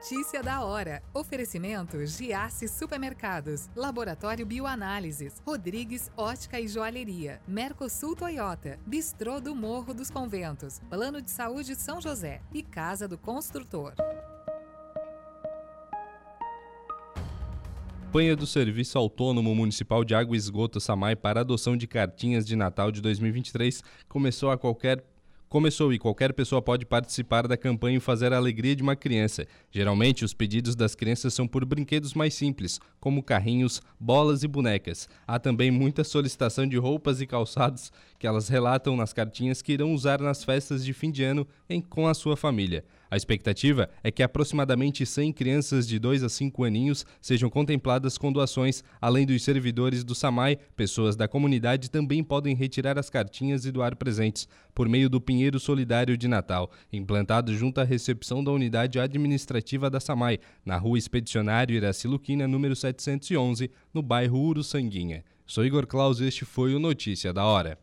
Notícia da hora. Oferecimento Giasse Supermercados, Laboratório Bioanálises, Rodrigues Ótica e Joalheria, Mercosul Toyota, Bistrô do Morro dos Conventos, Plano de Saúde São José. E Casa do Construtor. Campanha do Serviço Autônomo Municipal de Água e Esgoto SAMAI para adoção de cartinhas de Natal de 2023 começou a qualquer Começou e qualquer pessoa pode participar da campanha e fazer a alegria de uma criança. Geralmente, os pedidos das crianças são por brinquedos mais simples, como carrinhos, bolas e bonecas. Há também muita solicitação de roupas e calçados que elas relatam nas cartinhas que irão usar nas festas de fim de ano em, com a sua família. A expectativa é que aproximadamente 100 crianças de 2 a 5 aninhos sejam contempladas com doações, além dos servidores do SAMAI, pessoas da comunidade também podem retirar as cartinhas e doar presentes por meio do Pinheiro Solidário de Natal, implantado junto à recepção da unidade administrativa da SAMAI, na rua Expedicionário Iraci Luquina, número 711, no bairro Uruçanguinha. Sou Igor Claus e este foi o Notícia da Hora.